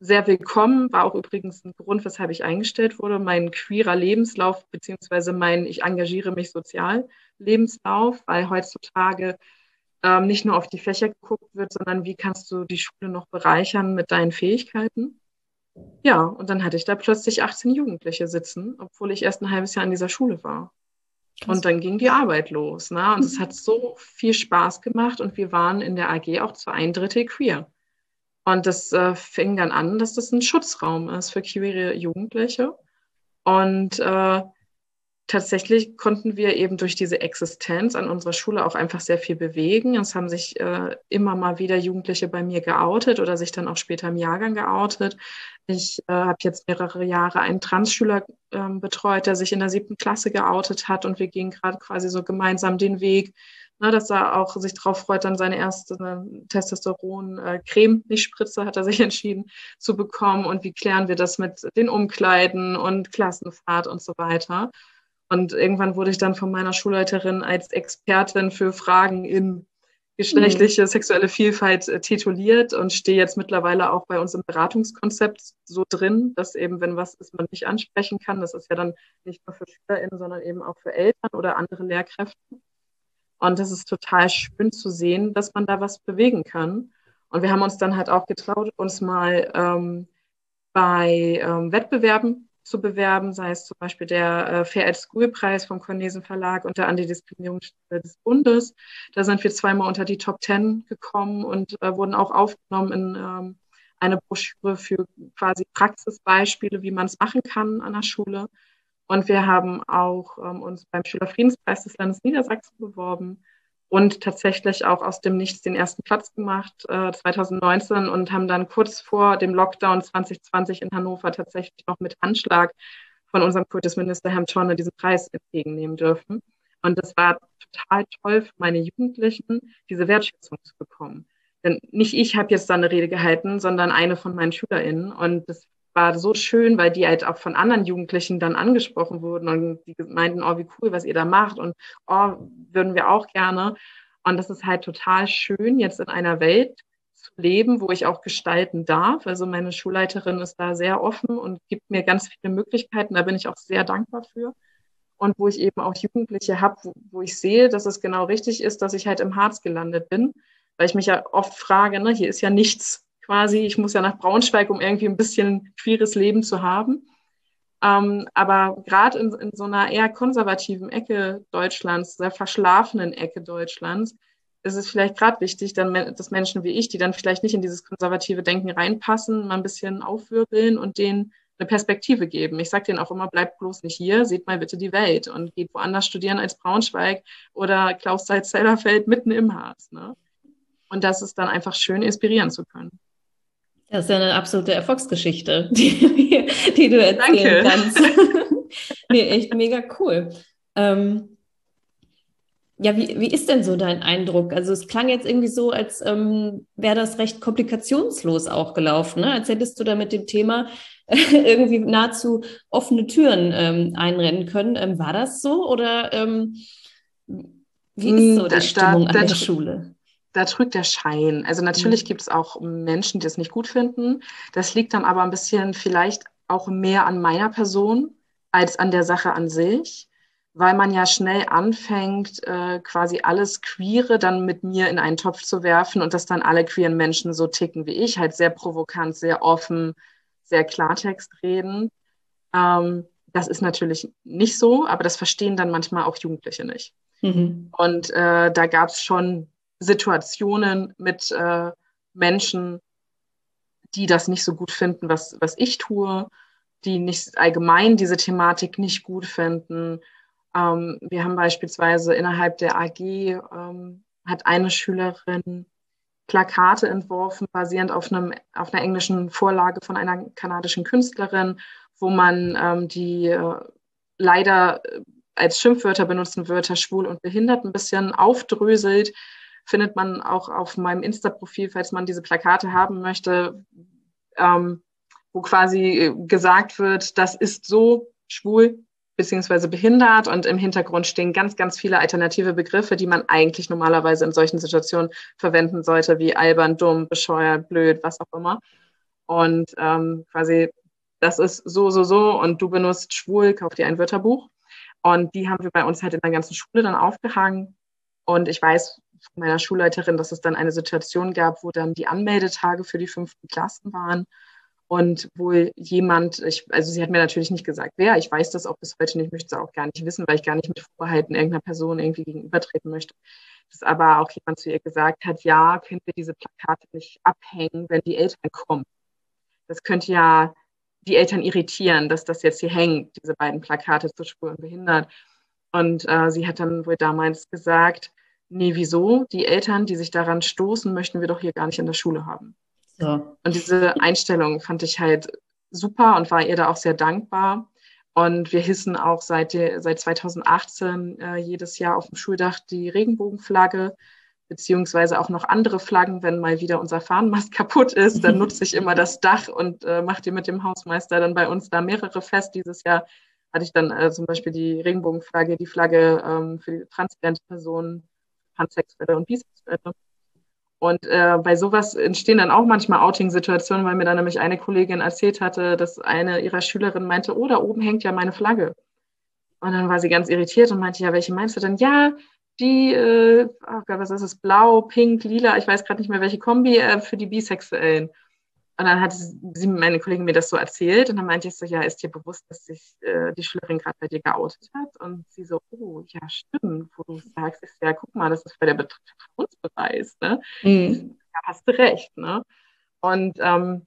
sehr willkommen, war auch übrigens ein Grund, weshalb ich eingestellt wurde. Mein queerer Lebenslauf, beziehungsweise mein Ich engagiere mich sozial Lebenslauf, weil heutzutage ähm, nicht nur auf die Fächer geguckt wird, sondern wie kannst du die Schule noch bereichern mit deinen Fähigkeiten. Ja, und dann hatte ich da plötzlich 18 Jugendliche sitzen, obwohl ich erst ein halbes Jahr in dieser Schule war. Krass. Und dann ging die Arbeit los. Ne? Und es hat so viel Spaß gemacht und wir waren in der AG auch zu ein Drittel queer. Und das äh, fing dann an, dass das ein Schutzraum ist für queere Jugendliche. Und äh, tatsächlich konnten wir eben durch diese Existenz an unserer Schule auch einfach sehr viel bewegen. Es haben sich äh, immer mal wieder Jugendliche bei mir geoutet oder sich dann auch später im Jahrgang geoutet. Ich äh, habe jetzt mehrere Jahre einen Transschüler äh, betreut, der sich in der siebten Klasse geoutet hat und wir gehen gerade quasi so gemeinsam den Weg ne, dass er auch sich darauf freut, dann seine erste ne, Testosteron-Creme, nicht Spritze, hat er sich entschieden zu bekommen. Und wie klären wir das mit den Umkleiden und Klassenfahrt und so weiter. Und irgendwann wurde ich dann von meiner Schulleiterin als Expertin für Fragen in geschlechtliche, mhm. sexuelle Vielfalt äh, tituliert und stehe jetzt mittlerweile auch bei uns im Beratungskonzept so drin, dass eben, wenn was ist, man nicht ansprechen kann, das ist ja dann nicht nur für SchülerInnen, sondern eben auch für Eltern oder andere Lehrkräfte. Und das ist total schön zu sehen, dass man da was bewegen kann. Und wir haben uns dann halt auch getraut, uns mal ähm, bei ähm, Wettbewerben zu bewerben, sei es zum Beispiel der äh, Fair Ed School Preis vom Cornesen Verlag und der Antidiskriminierungsstelle des Bundes. Da sind wir zweimal unter die Top Ten gekommen und äh, wurden auch aufgenommen in ähm, eine Broschüre für quasi Praxisbeispiele, wie man es machen kann an der Schule. Und wir haben auch ähm, uns beim Schülerfriedenspreis des Landes Niedersachsen beworben und tatsächlich auch aus dem Nichts den ersten Platz gemacht äh, 2019 und haben dann kurz vor dem Lockdown 2020 in Hannover tatsächlich noch mit Anschlag von unserem Kultusminister Herrn Schorne diesen Preis entgegennehmen dürfen. Und das war total toll für meine Jugendlichen, diese Wertschätzung zu bekommen. Denn nicht ich habe jetzt da eine Rede gehalten, sondern eine von meinen SchülerInnen. Und das war so schön, weil die halt auch von anderen Jugendlichen dann angesprochen wurden und die meinten, oh, wie cool, was ihr da macht und oh, würden wir auch gerne. Und das ist halt total schön, jetzt in einer Welt zu leben, wo ich auch gestalten darf. Also meine Schulleiterin ist da sehr offen und gibt mir ganz viele Möglichkeiten. Da bin ich auch sehr dankbar für. Und wo ich eben auch Jugendliche habe, wo, wo ich sehe, dass es genau richtig ist, dass ich halt im Harz gelandet bin, weil ich mich ja oft frage, ne, hier ist ja nichts quasi. Ich muss ja nach Braunschweig, um irgendwie ein bisschen queeres Leben zu haben. Ähm, aber gerade in, in so einer eher konservativen Ecke Deutschlands, sehr verschlafenen Ecke Deutschlands, ist es vielleicht gerade wichtig, dann, dass Menschen wie ich, die dann vielleicht nicht in dieses konservative Denken reinpassen, mal ein bisschen aufwirbeln und denen eine Perspektive geben. Ich sage denen auch immer, bleibt bloß nicht hier, seht mal bitte die Welt und geht woanders studieren als Braunschweig oder Klaus Seitz-Zellerfeld mitten im Harz. Ne? Und das ist dann einfach schön, inspirieren zu können. Das ist ja eine absolute Erfolgsgeschichte, die, die du erzählen Danke. kannst. nee, echt mega cool. Ähm, ja, wie, wie ist denn so dein Eindruck? Also es klang jetzt irgendwie so, als ähm, wäre das recht komplikationslos auch gelaufen, ne? als hättest du da mit dem Thema irgendwie nahezu offene Türen ähm, einrennen können. Ähm, war das so oder ähm, wie ist so hm, die Stimmung an der Schule? Da trügt der Schein. Also natürlich mhm. gibt es auch Menschen, die das nicht gut finden. Das liegt dann aber ein bisschen vielleicht auch mehr an meiner Person als an der Sache an sich, weil man ja schnell anfängt, äh, quasi alles Queere dann mit mir in einen Topf zu werfen und dass dann alle queeren Menschen so ticken wie ich, halt sehr provokant, sehr offen, sehr Klartext reden. Ähm, das ist natürlich nicht so, aber das verstehen dann manchmal auch Jugendliche nicht. Mhm. Und äh, da gab es schon Situationen mit äh, Menschen, die das nicht so gut finden, was, was ich tue, die nicht allgemein diese Thematik nicht gut finden. Ähm, wir haben beispielsweise innerhalb der AG ähm, hat eine Schülerin Plakate entworfen, basierend auf, einem, auf einer englischen Vorlage von einer kanadischen Künstlerin, wo man ähm, die äh, leider äh, als Schimpfwörter benutzten Wörter schwul und behindert ein bisschen aufdröselt. Findet man auch auf meinem Insta-Profil, falls man diese Plakate haben möchte, ähm, wo quasi gesagt wird, das ist so schwul beziehungsweise behindert und im Hintergrund stehen ganz, ganz viele alternative Begriffe, die man eigentlich normalerweise in solchen Situationen verwenden sollte, wie albern, dumm, bescheuert, blöd, was auch immer. Und ähm, quasi, das ist so, so, so und du benutzt schwul, kauf dir ein Wörterbuch. Und die haben wir bei uns halt in der ganzen Schule dann aufgehangen. Und ich weiß meiner Schulleiterin, dass es dann eine Situation gab, wo dann die Anmeldetage für die fünften Klassen waren und wohl jemand, ich, also sie hat mir natürlich nicht gesagt, wer, ich weiß das auch bis heute nicht, möchte es auch gar nicht wissen, weil ich gar nicht mit Vorbehalten irgendeiner Person irgendwie gegenübertreten möchte. Dass aber auch jemand zu ihr gesagt hat, ja, können wir diese Plakate nicht abhängen, wenn die Eltern kommen. Das könnte ja die Eltern irritieren, dass das jetzt hier hängt, diese beiden Plakate zu Spuren behindert. Und äh, sie hat dann wohl damals gesagt, nee, wieso? Die Eltern, die sich daran stoßen, möchten wir doch hier gar nicht in der Schule haben. Ja. Und diese Einstellung fand ich halt super und war ihr da auch sehr dankbar. Und wir hissen auch seit, seit 2018 äh, jedes Jahr auf dem Schuldach die Regenbogenflagge, beziehungsweise auch noch andere Flaggen. Wenn mal wieder unser Fahnenmast kaputt ist, dann nutze ich immer das Dach und äh, mache die mit dem Hausmeister dann bei uns da mehrere fest. Dieses Jahr hatte ich dann äh, zum Beispiel die Regenbogenflagge, die Flagge ähm, für die transidente Personen, Pansexuelle und Bisexuelle. Und äh, bei sowas entstehen dann auch manchmal Outing-Situationen, weil mir dann nämlich eine Kollegin erzählt hatte, dass eine ihrer Schülerinnen meinte, oh, da oben hängt ja meine Flagge. Und dann war sie ganz irritiert und meinte, ja, welche meinst du denn? Ja, die, äh, oh Gott, was ist es, blau, pink, lila, ich weiß gerade nicht mehr welche Kombi, äh, für die Bisexuellen. Und dann hat sie, meine Kollegin mir das so erzählt und dann meinte ich so, ja, ist dir bewusst, dass sich äh, die Schülerin gerade bei dir geoutet hat? Und sie so, oh, ja, stimmt, wo du sagst, ist ja, guck mal, das ist bei der Betreffensbeweis, ne? Mhm. Ja, hast du recht, ne? Und ähm,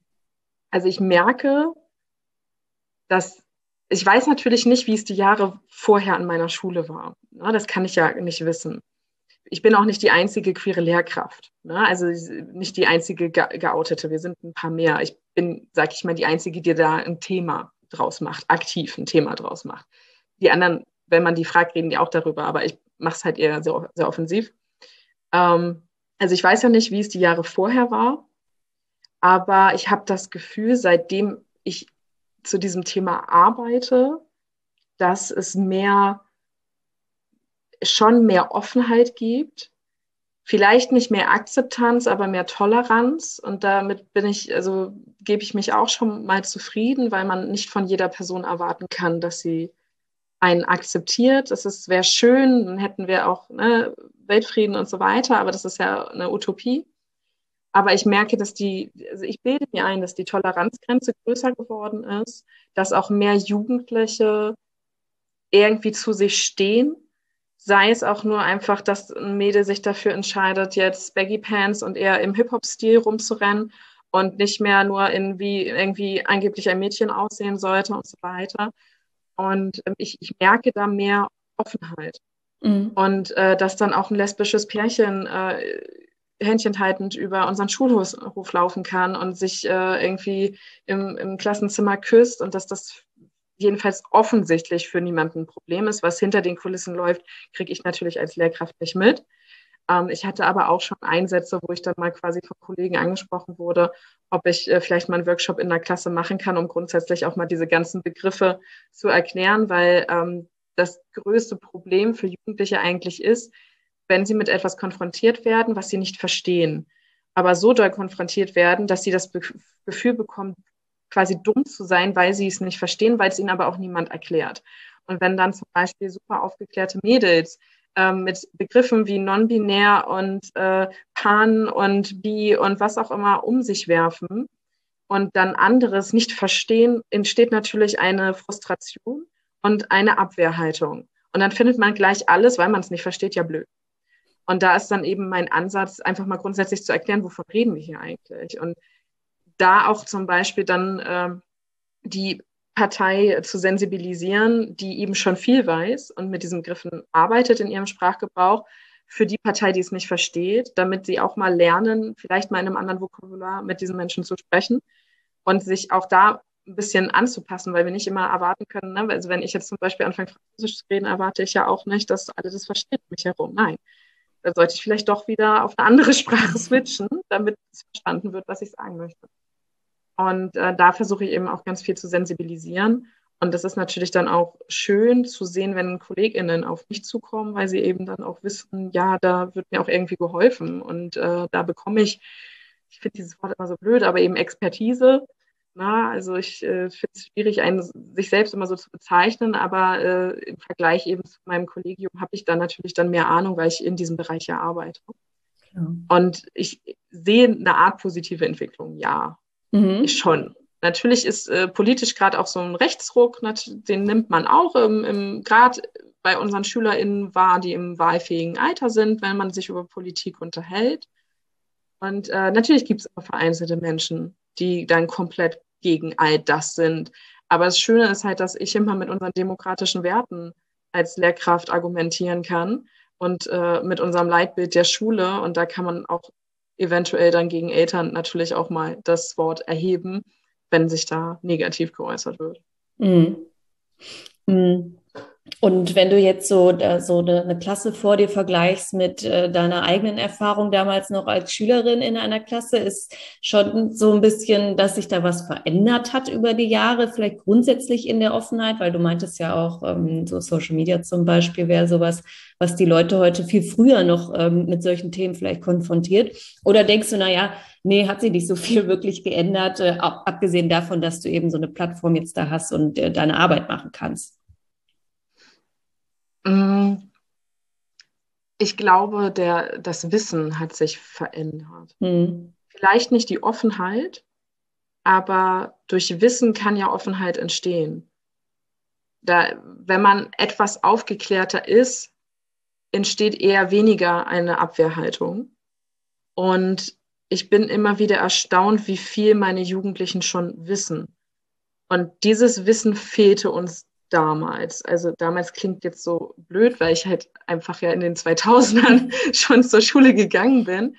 also ich merke, dass ich weiß natürlich nicht, wie es die Jahre vorher an meiner Schule war. Ne? Das kann ich ja nicht wissen ich bin auch nicht die einzige queere Lehrkraft. Ne? Also nicht die einzige ge geoutete. Wir sind ein paar mehr. Ich bin, sag ich mal, die einzige, die da ein Thema draus macht, aktiv ein Thema draus macht. Die anderen, wenn man die fragt, reden die auch darüber, aber ich mache es halt eher sehr, sehr offensiv. Ähm, also ich weiß ja nicht, wie es die Jahre vorher war, aber ich habe das Gefühl, seitdem ich zu diesem Thema arbeite, dass es mehr schon mehr Offenheit gibt. Vielleicht nicht mehr Akzeptanz, aber mehr Toleranz. Und damit bin ich, also gebe ich mich auch schon mal zufrieden, weil man nicht von jeder Person erwarten kann, dass sie einen akzeptiert. Das wäre schön, dann hätten wir auch ne, Weltfrieden und so weiter, aber das ist ja eine Utopie. Aber ich merke, dass die, also ich bilde mir ein, dass die Toleranzgrenze größer geworden ist, dass auch mehr Jugendliche irgendwie zu sich stehen sei es auch nur einfach, dass ein Mädel sich dafür entscheidet, jetzt Baggy Pants und eher im Hip-Hop-Stil rumzurennen und nicht mehr nur in wie irgendwie angeblich ein Mädchen aussehen sollte und so weiter. Und ähm, ich, ich merke da mehr Offenheit. Mhm. Und äh, dass dann auch ein lesbisches Pärchen äh, händchenhaltend über unseren Schulhof laufen kann und sich äh, irgendwie im, im Klassenzimmer küsst und dass das jedenfalls offensichtlich für niemanden ein Problem ist. Was hinter den Kulissen läuft, kriege ich natürlich als Lehrkraft nicht mit. Ähm, ich hatte aber auch schon Einsätze, wo ich dann mal quasi von Kollegen angesprochen wurde, ob ich äh, vielleicht mal einen Workshop in der Klasse machen kann, um grundsätzlich auch mal diese ganzen Begriffe zu erklären, weil ähm, das größte Problem für Jugendliche eigentlich ist, wenn sie mit etwas konfrontiert werden, was sie nicht verstehen, aber so doll konfrontiert werden, dass sie das Be Gefühl bekommen, quasi dumm zu sein, weil sie es nicht verstehen, weil es ihnen aber auch niemand erklärt. Und wenn dann zum Beispiel super aufgeklärte Mädels ähm, mit Begriffen wie non-binär und äh, pan und bi und was auch immer um sich werfen und dann anderes nicht verstehen, entsteht natürlich eine Frustration und eine Abwehrhaltung. Und dann findet man gleich alles, weil man es nicht versteht, ja blöd. Und da ist dann eben mein Ansatz, einfach mal grundsätzlich zu erklären, wovon reden wir hier eigentlich. Und da auch zum Beispiel dann äh, die Partei zu sensibilisieren, die eben schon viel weiß und mit diesen Griffen arbeitet in ihrem Sprachgebrauch, für die Partei, die es nicht versteht, damit sie auch mal lernen, vielleicht mal in einem anderen Vokabular mit diesen Menschen zu sprechen und sich auch da ein bisschen anzupassen, weil wir nicht immer erwarten können, ne? also wenn ich jetzt zum Beispiel anfange, Französisch zu reden, erwarte ich ja auch nicht, dass alle das verstehen mich herum. Nein. Da sollte ich vielleicht doch wieder auf eine andere Sprache switchen, damit es verstanden wird, was ich sagen möchte. Und äh, da versuche ich eben auch ganz viel zu sensibilisieren. Und das ist natürlich dann auch schön zu sehen, wenn KollegInnen auf mich zukommen, weil sie eben dann auch wissen, ja, da wird mir auch irgendwie geholfen. Und äh, da bekomme ich, ich finde dieses Wort immer so blöd, aber eben Expertise na, also ich äh, finde es schwierig, einen, sich selbst immer so zu bezeichnen, aber äh, im Vergleich eben zu meinem Kollegium habe ich dann natürlich dann mehr Ahnung, weil ich in diesem Bereich ja arbeite. Ja. Und ich sehe eine Art positive Entwicklung, ja, mhm. schon. Natürlich ist äh, politisch gerade auch so ein Rechtsruck, den nimmt man auch im, im gerade bei unseren SchülerInnen wahr, die im wahlfähigen Alter sind, wenn man sich über Politik unterhält. Und äh, natürlich gibt es auch vereinzelte Menschen, die dann komplett gegen all das sind. Aber das Schöne ist halt, dass ich immer mit unseren demokratischen Werten als Lehrkraft argumentieren kann und äh, mit unserem Leitbild der Schule. Und da kann man auch eventuell dann gegen Eltern natürlich auch mal das Wort erheben, wenn sich da negativ geäußert wird. Mhm. Mhm. Und wenn du jetzt so, da, so eine, Klasse vor dir vergleichst mit äh, deiner eigenen Erfahrung damals noch als Schülerin in einer Klasse, ist schon so ein bisschen, dass sich da was verändert hat über die Jahre, vielleicht grundsätzlich in der Offenheit, weil du meintest ja auch, ähm, so Social Media zum Beispiel wäre sowas, was die Leute heute viel früher noch ähm, mit solchen Themen vielleicht konfrontiert. Oder denkst du, naja, nee, hat sich nicht so viel wirklich geändert, äh, abgesehen davon, dass du eben so eine Plattform jetzt da hast und äh, deine Arbeit machen kannst? Ich glaube, der, das Wissen hat sich verändert. Mhm. Vielleicht nicht die Offenheit, aber durch Wissen kann ja Offenheit entstehen. Da, wenn man etwas aufgeklärter ist, entsteht eher weniger eine Abwehrhaltung. Und ich bin immer wieder erstaunt, wie viel meine Jugendlichen schon wissen. Und dieses Wissen fehlte uns damals. Also damals klingt jetzt so blöd, weil ich halt einfach ja in den 2000ern schon zur Schule gegangen bin.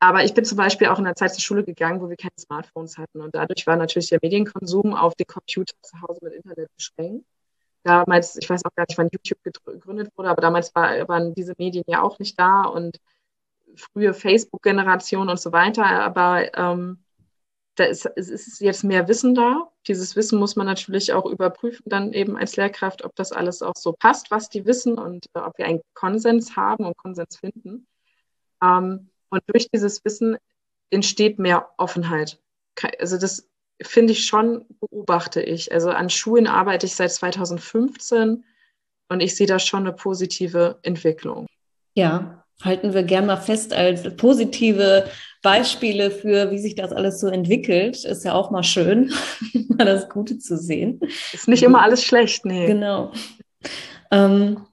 Aber ich bin zum Beispiel auch in der Zeit zur Schule gegangen, wo wir keine Smartphones hatten. Und dadurch war natürlich der Medienkonsum auf den Computer zu Hause mit Internet beschränkt. Damals, ich weiß auch gar nicht, wann YouTube gegründet wurde, aber damals war, waren diese Medien ja auch nicht da und frühe Facebook-Generation und so weiter. Aber ähm, da ist, ist jetzt mehr Wissen da. Dieses Wissen muss man natürlich auch überprüfen, dann eben als Lehrkraft, ob das alles auch so passt, was die wissen und äh, ob wir einen Konsens haben und Konsens finden. Ähm, und durch dieses Wissen entsteht mehr Offenheit. Also das finde ich schon, beobachte ich. Also an Schulen arbeite ich seit 2015 und ich sehe da schon eine positive Entwicklung. Ja, halten wir gerne mal fest als positive Beispiele für, wie sich das alles so entwickelt. Ist ja auch mal schön, mal das Gute zu sehen. Ist nicht immer alles schlecht, nee. Genau. Ähm,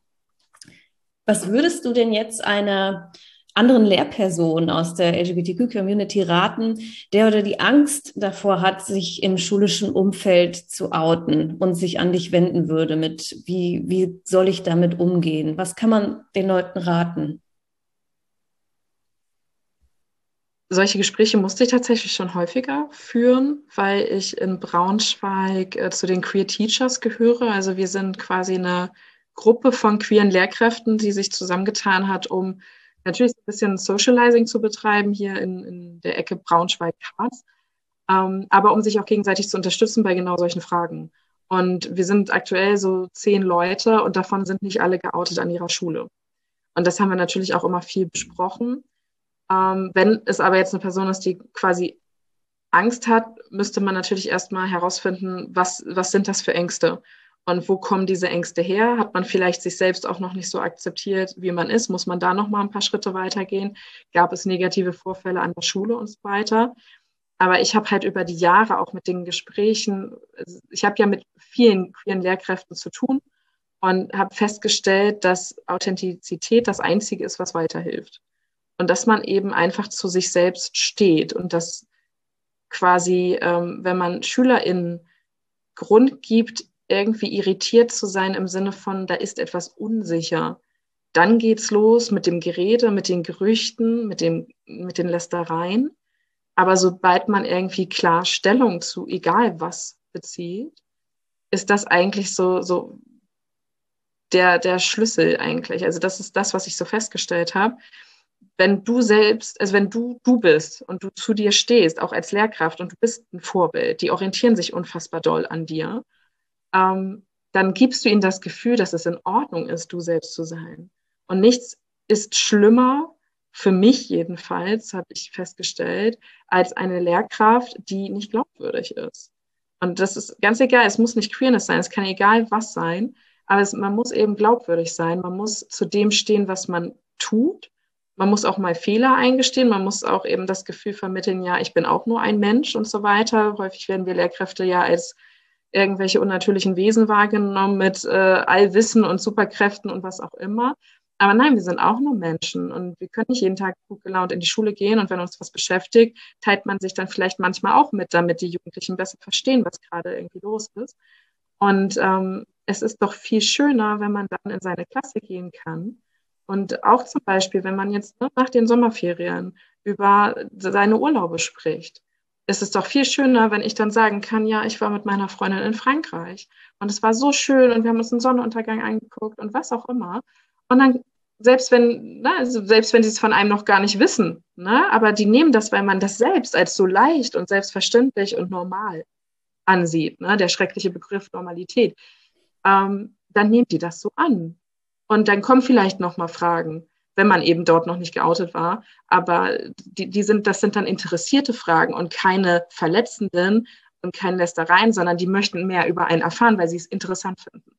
was würdest du denn jetzt einer anderen Lehrperson aus der LGBTQ-Community raten, der oder die Angst davor hat, sich im schulischen Umfeld zu outen und sich an dich wenden würde mit, wie, wie soll ich damit umgehen? Was kann man den Leuten raten? Solche Gespräche musste ich tatsächlich schon häufiger führen, weil ich in Braunschweig äh, zu den Queer Teachers gehöre. Also wir sind quasi eine Gruppe von queeren Lehrkräften, die sich zusammengetan hat, um natürlich ein bisschen Socializing zu betreiben hier in, in der Ecke Braunschweig-Harz, ähm, aber um sich auch gegenseitig zu unterstützen bei genau solchen Fragen. Und wir sind aktuell so zehn Leute und davon sind nicht alle geoutet an ihrer Schule. Und das haben wir natürlich auch immer viel besprochen. Ähm, wenn es aber jetzt eine Person ist, die quasi Angst hat, müsste man natürlich erstmal herausfinden, was, was sind das für Ängste und wo kommen diese Ängste her? Hat man vielleicht sich selbst auch noch nicht so akzeptiert, wie man ist? Muss man da noch mal ein paar Schritte weitergehen? Gab es negative Vorfälle an der Schule und so weiter? Aber ich habe halt über die Jahre auch mit den Gesprächen, ich habe ja mit vielen queeren Lehrkräften zu tun und habe festgestellt, dass Authentizität das Einzige ist, was weiterhilft. Und dass man eben einfach zu sich selbst steht und dass quasi, ähm, wenn man SchülerInnen Grund gibt, irgendwie irritiert zu sein im Sinne von, da ist etwas unsicher, dann geht's los mit dem Gerede, mit den Gerüchten, mit, dem, mit den Lästereien. Aber sobald man irgendwie klar Stellung zu egal was bezieht, ist das eigentlich so, so der, der Schlüssel eigentlich. Also das ist das, was ich so festgestellt habe. Wenn du selbst, also wenn du du bist und du zu dir stehst, auch als Lehrkraft und du bist ein Vorbild, die orientieren sich unfassbar doll an dir, ähm, dann gibst du ihnen das Gefühl, dass es in Ordnung ist, du selbst zu sein. Und nichts ist schlimmer, für mich jedenfalls, habe ich festgestellt, als eine Lehrkraft, die nicht glaubwürdig ist. Und das ist ganz egal, es muss nicht Queerness sein, es kann egal was sein, aber es, man muss eben glaubwürdig sein, man muss zu dem stehen, was man tut. Man muss auch mal Fehler eingestehen, man muss auch eben das Gefühl vermitteln, ja, ich bin auch nur ein Mensch und so weiter. Häufig werden wir Lehrkräfte ja als irgendwelche unnatürlichen Wesen wahrgenommen mit äh, Allwissen und Superkräften und was auch immer. Aber nein, wir sind auch nur Menschen und wir können nicht jeden Tag gut gelaunt in die Schule gehen und wenn uns was beschäftigt, teilt man sich dann vielleicht manchmal auch mit, damit die Jugendlichen besser verstehen, was gerade irgendwie los ist. Und ähm, es ist doch viel schöner, wenn man dann in seine Klasse gehen kann. Und auch zum Beispiel, wenn man jetzt ne, nach den Sommerferien über seine Urlaube spricht, ist es doch viel schöner, wenn ich dann sagen kann, ja, ich war mit meiner Freundin in Frankreich und es war so schön und wir haben uns einen Sonnenuntergang angeguckt und was auch immer. Und dann, selbst wenn, ne, also selbst wenn sie es von einem noch gar nicht wissen, ne, aber die nehmen das, weil man das selbst als so leicht und selbstverständlich und normal ansieht, ne, der schreckliche Begriff Normalität, ähm, dann nehmen die das so an. Und dann kommen vielleicht noch mal Fragen, wenn man eben dort noch nicht geoutet war. Aber die, die sind, das sind dann interessierte Fragen und keine verletzenden und keine Lästereien, sondern die möchten mehr über einen erfahren, weil sie es interessant finden.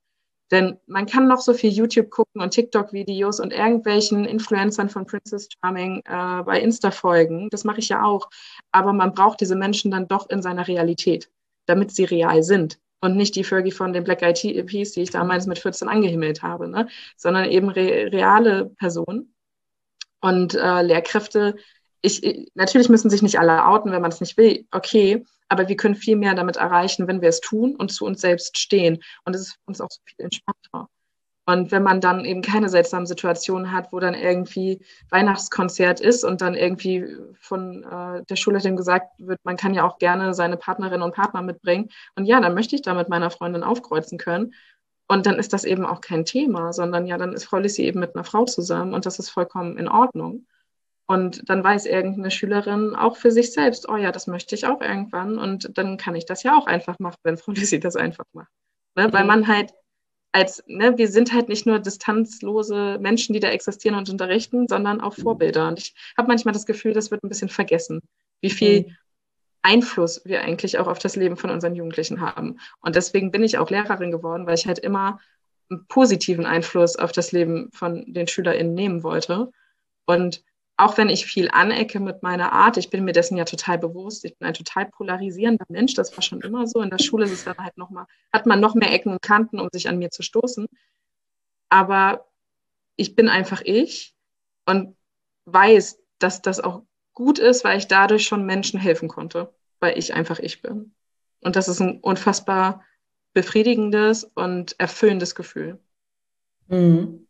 Denn man kann noch so viel YouTube gucken und TikTok-Videos und irgendwelchen Influencern von Princess Charming äh, bei Insta folgen. Das mache ich ja auch. Aber man braucht diese Menschen dann doch in seiner Realität, damit sie real sind. Und nicht die Fergie von den Black Eyed Peas, die ich damals mit 14 angehimmelt habe, ne? sondern eben re reale Personen. Und äh, Lehrkräfte, ich, natürlich müssen sich nicht alle outen, wenn man es nicht will, okay, aber wir können viel mehr damit erreichen, wenn wir es tun und zu uns selbst stehen. Und es ist uns auch so viel entspannter. Und wenn man dann eben keine seltsamen Situationen hat, wo dann irgendwie Weihnachtskonzert ist und dann irgendwie von äh, der Schulleitung gesagt wird, man kann ja auch gerne seine Partnerinnen und Partner mitbringen. Und ja, dann möchte ich da mit meiner Freundin aufkreuzen können. Und dann ist das eben auch kein Thema, sondern ja, dann ist Frau Lissi eben mit einer Frau zusammen und das ist vollkommen in Ordnung. Und dann weiß irgendeine Schülerin auch für sich selbst, oh ja, das möchte ich auch irgendwann. Und dann kann ich das ja auch einfach machen, wenn Frau Lissi das einfach macht. Ne? Mhm. Weil man halt als, ne, wir sind halt nicht nur distanzlose Menschen, die da existieren und unterrichten, sondern auch Vorbilder. Und ich habe manchmal das Gefühl, das wird ein bisschen vergessen, wie viel mhm. Einfluss wir eigentlich auch auf das Leben von unseren Jugendlichen haben. Und deswegen bin ich auch Lehrerin geworden, weil ich halt immer einen positiven Einfluss auf das Leben von den SchülerInnen nehmen wollte. Und auch wenn ich viel anecke mit meiner Art, ich bin mir dessen ja total bewusst, ich bin ein total polarisierender Mensch, das war schon immer so. In der Schule ist es dann halt noch mal, hat man noch mehr Ecken und Kanten, um sich an mir zu stoßen. Aber ich bin einfach ich und weiß, dass das auch gut ist, weil ich dadurch schon Menschen helfen konnte, weil ich einfach ich bin. Und das ist ein unfassbar befriedigendes und erfüllendes Gefühl. Mhm.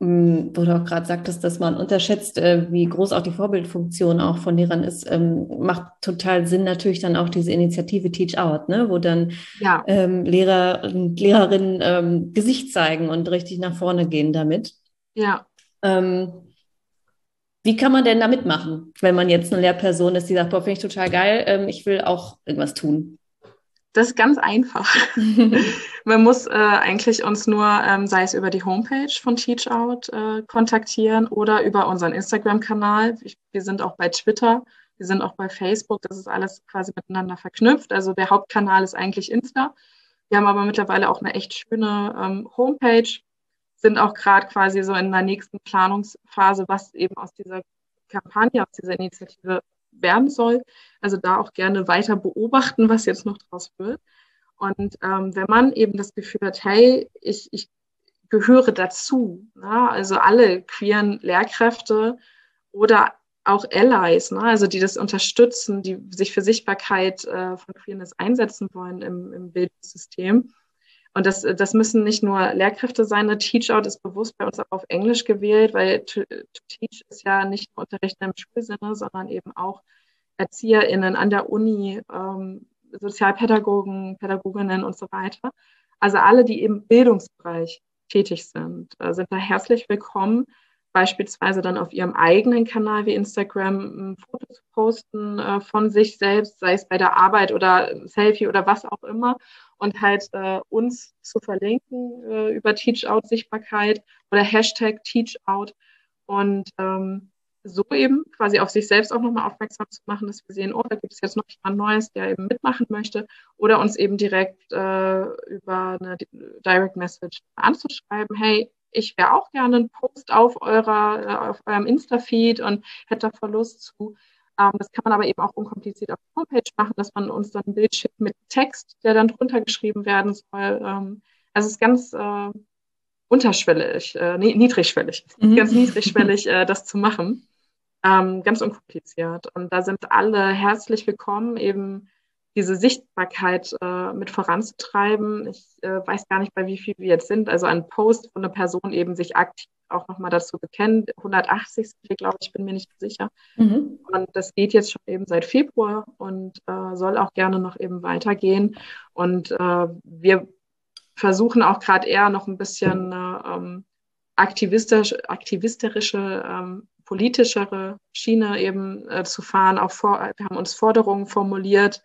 Mm, wo du auch gerade sagtest, dass man unterschätzt, äh, wie groß auch die Vorbildfunktion auch von Lehrern ist, ähm, macht total Sinn natürlich dann auch diese Initiative Teach Out, ne? wo dann ja. ähm, Lehrer und Lehrerinnen ähm, Gesicht zeigen und richtig nach vorne gehen damit. Ja. Wie kann man denn da mitmachen, wenn man jetzt eine Lehrperson ist, die sagt, boah, finde ich total geil, ich will auch irgendwas tun? Das ist ganz einfach. Man muss äh, eigentlich uns nur, ähm, sei es über die Homepage von TeachOut, äh, kontaktieren oder über unseren Instagram-Kanal. Wir sind auch bei Twitter, wir sind auch bei Facebook. Das ist alles quasi miteinander verknüpft. Also der Hauptkanal ist eigentlich Insta. Wir haben aber mittlerweile auch eine echt schöne ähm, Homepage, sind auch gerade quasi so in der nächsten Planungsphase, was eben aus dieser Kampagne, aus dieser Initiative werden soll. Also da auch gerne weiter beobachten, was jetzt noch draus wird. Und ähm, wenn man eben das Gefühl hat, hey, ich, ich gehöre dazu, ne? also alle queeren Lehrkräfte oder auch Allies, ne? also die das unterstützen, die sich für Sichtbarkeit äh, von Queerness einsetzen wollen im, im Bildungssystem. Und das, das müssen nicht nur Lehrkräfte sein. Der Teach-Out ist bewusst bei uns auch auf Englisch gewählt, weil to, to Teach ist ja nicht nur Unterrichten im Schulsinne, sondern eben auch ErzieherInnen an der Uni, ähm, Sozialpädagogen, Pädagoginnen und so weiter. Also alle, die im Bildungsbereich tätig sind, äh, sind da herzlich willkommen, beispielsweise dann auf ihrem eigenen Kanal wie Instagram ein Foto zu posten äh, von sich selbst, sei es bei der Arbeit oder Selfie oder was auch immer und halt äh, uns zu verlinken äh, über Teach-Out-Sichtbarkeit oder Hashtag Teach-Out und ähm, so eben quasi auf sich selbst auch nochmal aufmerksam zu machen, dass wir sehen, oh, da gibt es jetzt noch jemand Neues, der eben mitmachen möchte oder uns eben direkt äh, über eine Direct Message anzuschreiben, hey, ich wäre auch gerne ein Post auf eurer, äh, auf eurem Insta-Feed und hätte da voll Lust zu. Ähm, das kann man aber eben auch unkompliziert auf der Homepage machen, dass man uns dann ein Bild schickt mit Text, der dann drunter geschrieben werden soll. Ähm, also es ist ganz äh, unterschwellig, äh, niedrigschwellig, mhm. ganz niedrigschwellig, äh, das zu machen. Ähm, ganz unkompliziert. Und da sind alle herzlich willkommen, eben diese Sichtbarkeit äh, mit voranzutreiben. Ich äh, weiß gar nicht, bei wie viel wir jetzt sind. Also ein Post von einer Person eben sich aktiv auch nochmal dazu bekennt. 180 sind wir, glaube ich, bin mir nicht sicher. Mhm. Und das geht jetzt schon eben seit Februar und äh, soll auch gerne noch eben weitergehen. Und äh, wir versuchen auch gerade eher noch ein bisschen äh, ähm, aktivistisch, aktivisterische ähm, politischere Schiene eben äh, zu fahren. Auch vor, wir haben uns Forderungen formuliert,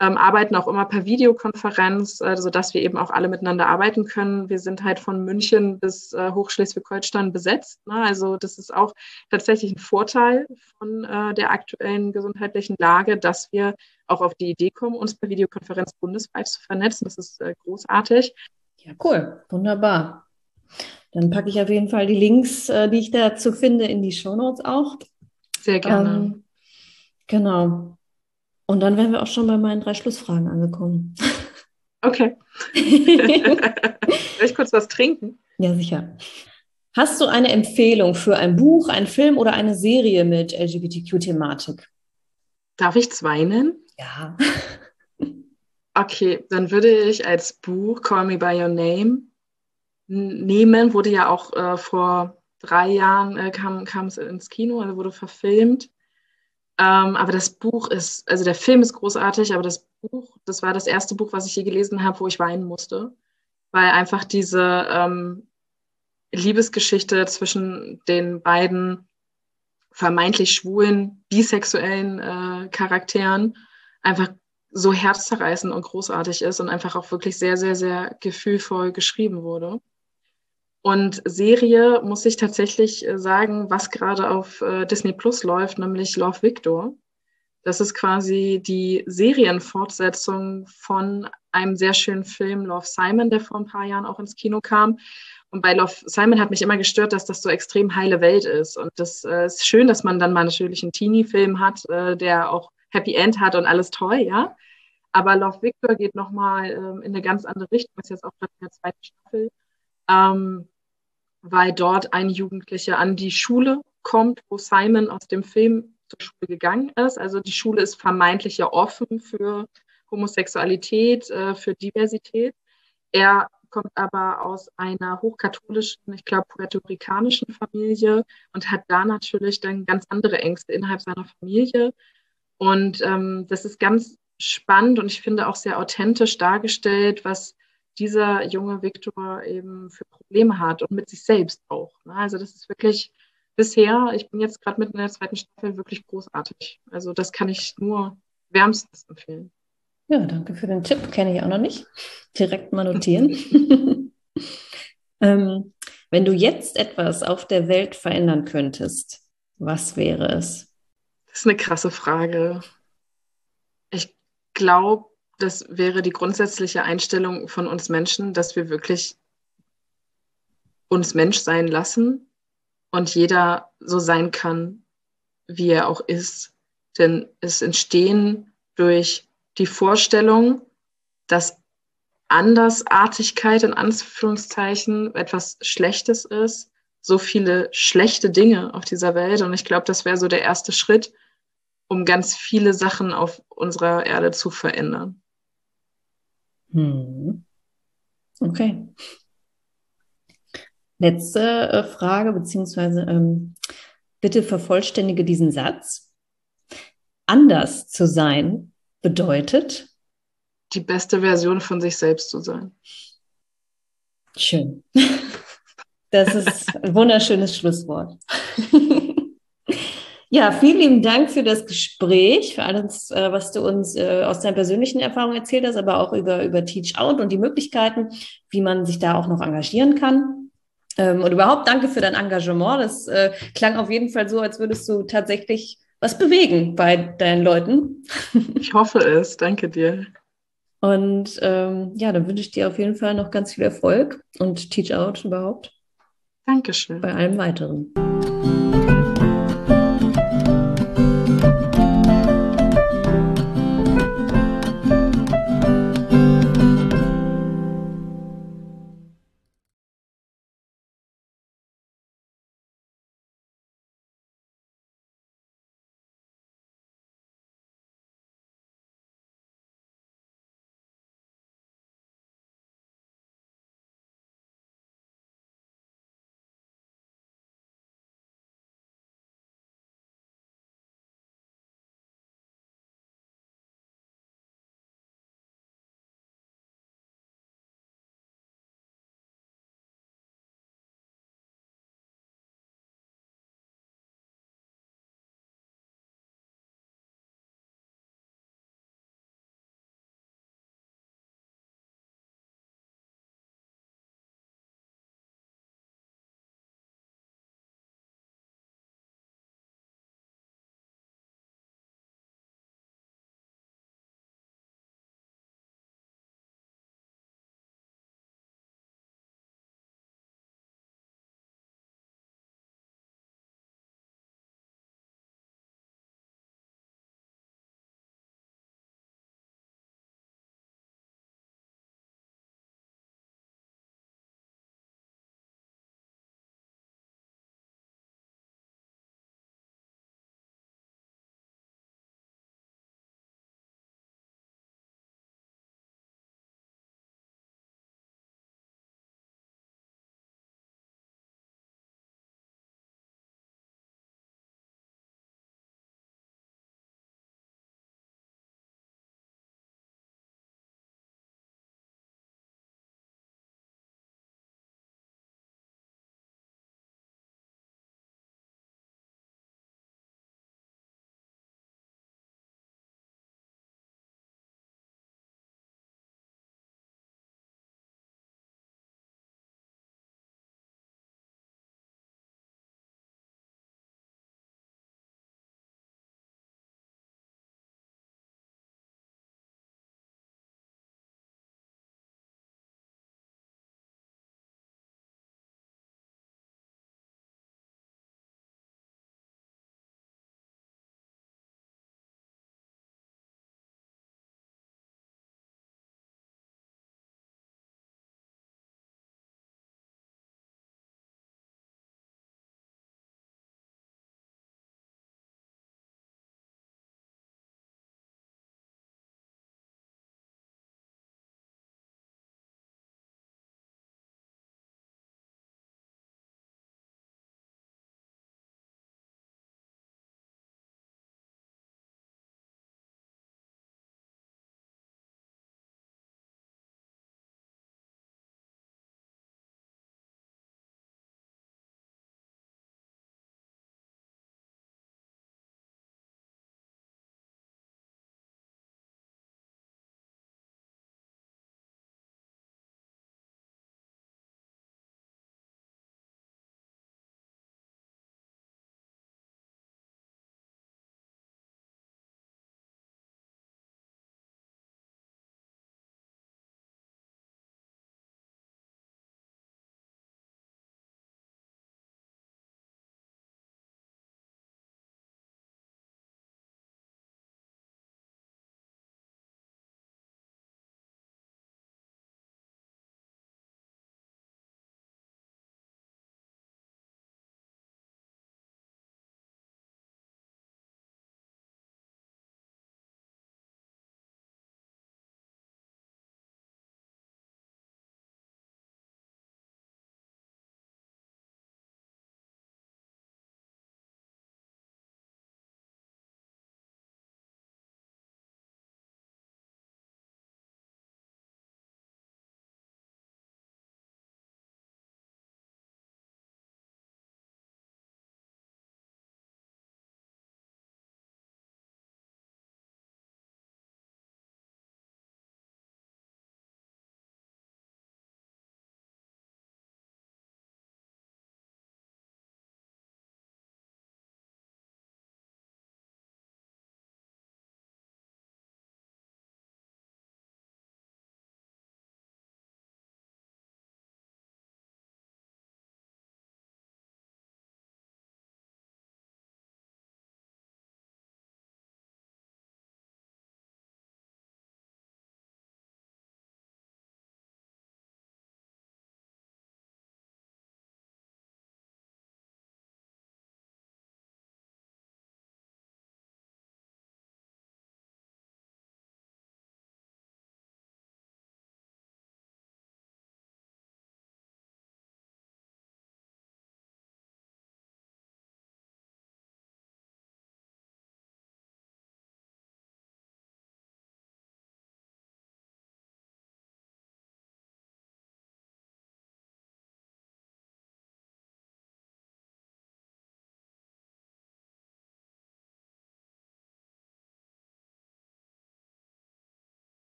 ähm, arbeiten auch immer per Videokonferenz, äh, sodass wir eben auch alle miteinander arbeiten können. Wir sind halt von München bis äh, Hochschleswig-Holstein besetzt. Ne? Also das ist auch tatsächlich ein Vorteil von äh, der aktuellen gesundheitlichen Lage, dass wir auch auf die Idee kommen, uns per Videokonferenz bundesweit zu vernetzen. Das ist äh, großartig. Ja, cool. Wunderbar. Dann packe ich auf jeden Fall die Links, äh, die ich dazu finde, in die Shownotes auch. Sehr gerne. Ähm, genau. Und dann wären wir auch schon bei meinen drei Schlussfragen angekommen. Okay. Soll ich kurz was trinken? Ja, sicher. Hast du eine Empfehlung für ein Buch, einen Film oder eine Serie mit LGBTQ-Thematik? Darf ich zwei nennen? Ja. Okay, dann würde ich als Buch Call Me By Your Name nehmen, wurde ja auch äh, vor drei Jahren äh, kam, kam es ins Kino, also wurde verfilmt. Ähm, aber das Buch ist, also der Film ist großartig, aber das Buch, das war das erste Buch, was ich je gelesen habe, wo ich weinen musste, weil einfach diese ähm, Liebesgeschichte zwischen den beiden vermeintlich schwulen, bisexuellen äh, Charakteren einfach so herzzerreißend und großartig ist und einfach auch wirklich sehr, sehr, sehr gefühlvoll geschrieben wurde. Und Serie muss ich tatsächlich äh, sagen, was gerade auf äh, Disney Plus läuft, nämlich Love Victor. Das ist quasi die Serienfortsetzung von einem sehr schönen Film Love Simon, der vor ein paar Jahren auch ins Kino kam. Und bei Love Simon hat mich immer gestört, dass das so extrem heile Welt ist. Und das äh, ist schön, dass man dann mal natürlich einen Teenie-Film hat, äh, der auch Happy End hat und alles toll, ja. Aber Love Victor geht nochmal ähm, in eine ganz andere Richtung. Ist jetzt auch gerade in der zweiten Staffel ähm, weil dort ein Jugendlicher an die Schule kommt, wo Simon aus dem Film zur Schule gegangen ist. Also die Schule ist vermeintlich ja offen für Homosexualität, äh, für Diversität. Er kommt aber aus einer hochkatholischen, ich glaube, puerto-ricanischen Familie und hat da natürlich dann ganz andere Ängste innerhalb seiner Familie. Und ähm, das ist ganz spannend und ich finde auch sehr authentisch dargestellt, was dieser junge Viktor eben für Probleme hat und mit sich selbst auch. Ne? Also das ist wirklich bisher, ich bin jetzt gerade mitten in der zweiten Staffel, wirklich großartig. Also das kann ich nur wärmstens empfehlen. Ja, danke für den Tipp. Kenne ich auch noch nicht. Direkt mal notieren. ähm, wenn du jetzt etwas auf der Welt verändern könntest, was wäre es? Das ist eine krasse Frage. Ich glaube, das wäre die grundsätzliche Einstellung von uns Menschen, dass wir wirklich uns Mensch sein lassen und jeder so sein kann, wie er auch ist. Denn es entstehen durch die Vorstellung, dass Andersartigkeit in Anführungszeichen etwas Schlechtes ist, so viele schlechte Dinge auf dieser Welt. Und ich glaube, das wäre so der erste Schritt, um ganz viele Sachen auf unserer Erde zu verändern. Hm. Okay. Letzte äh, Frage, beziehungsweise ähm, bitte vervollständige diesen Satz. Anders zu sein bedeutet. die beste Version von sich selbst zu sein. Schön. Das ist ein wunderschönes Schlusswort. Ja, vielen lieben Dank für das Gespräch, für alles, äh, was du uns äh, aus deiner persönlichen Erfahrung erzählt hast, aber auch über, über Teach Out und die Möglichkeiten, wie man sich da auch noch engagieren kann. Ähm, und überhaupt danke für dein Engagement. Das äh, klang auf jeden Fall so, als würdest du tatsächlich was bewegen bei deinen Leuten. Ich hoffe es. Danke dir. Und ähm, ja, dann wünsche ich dir auf jeden Fall noch ganz viel Erfolg und Teach Out überhaupt. Dankeschön. Bei allem weiteren.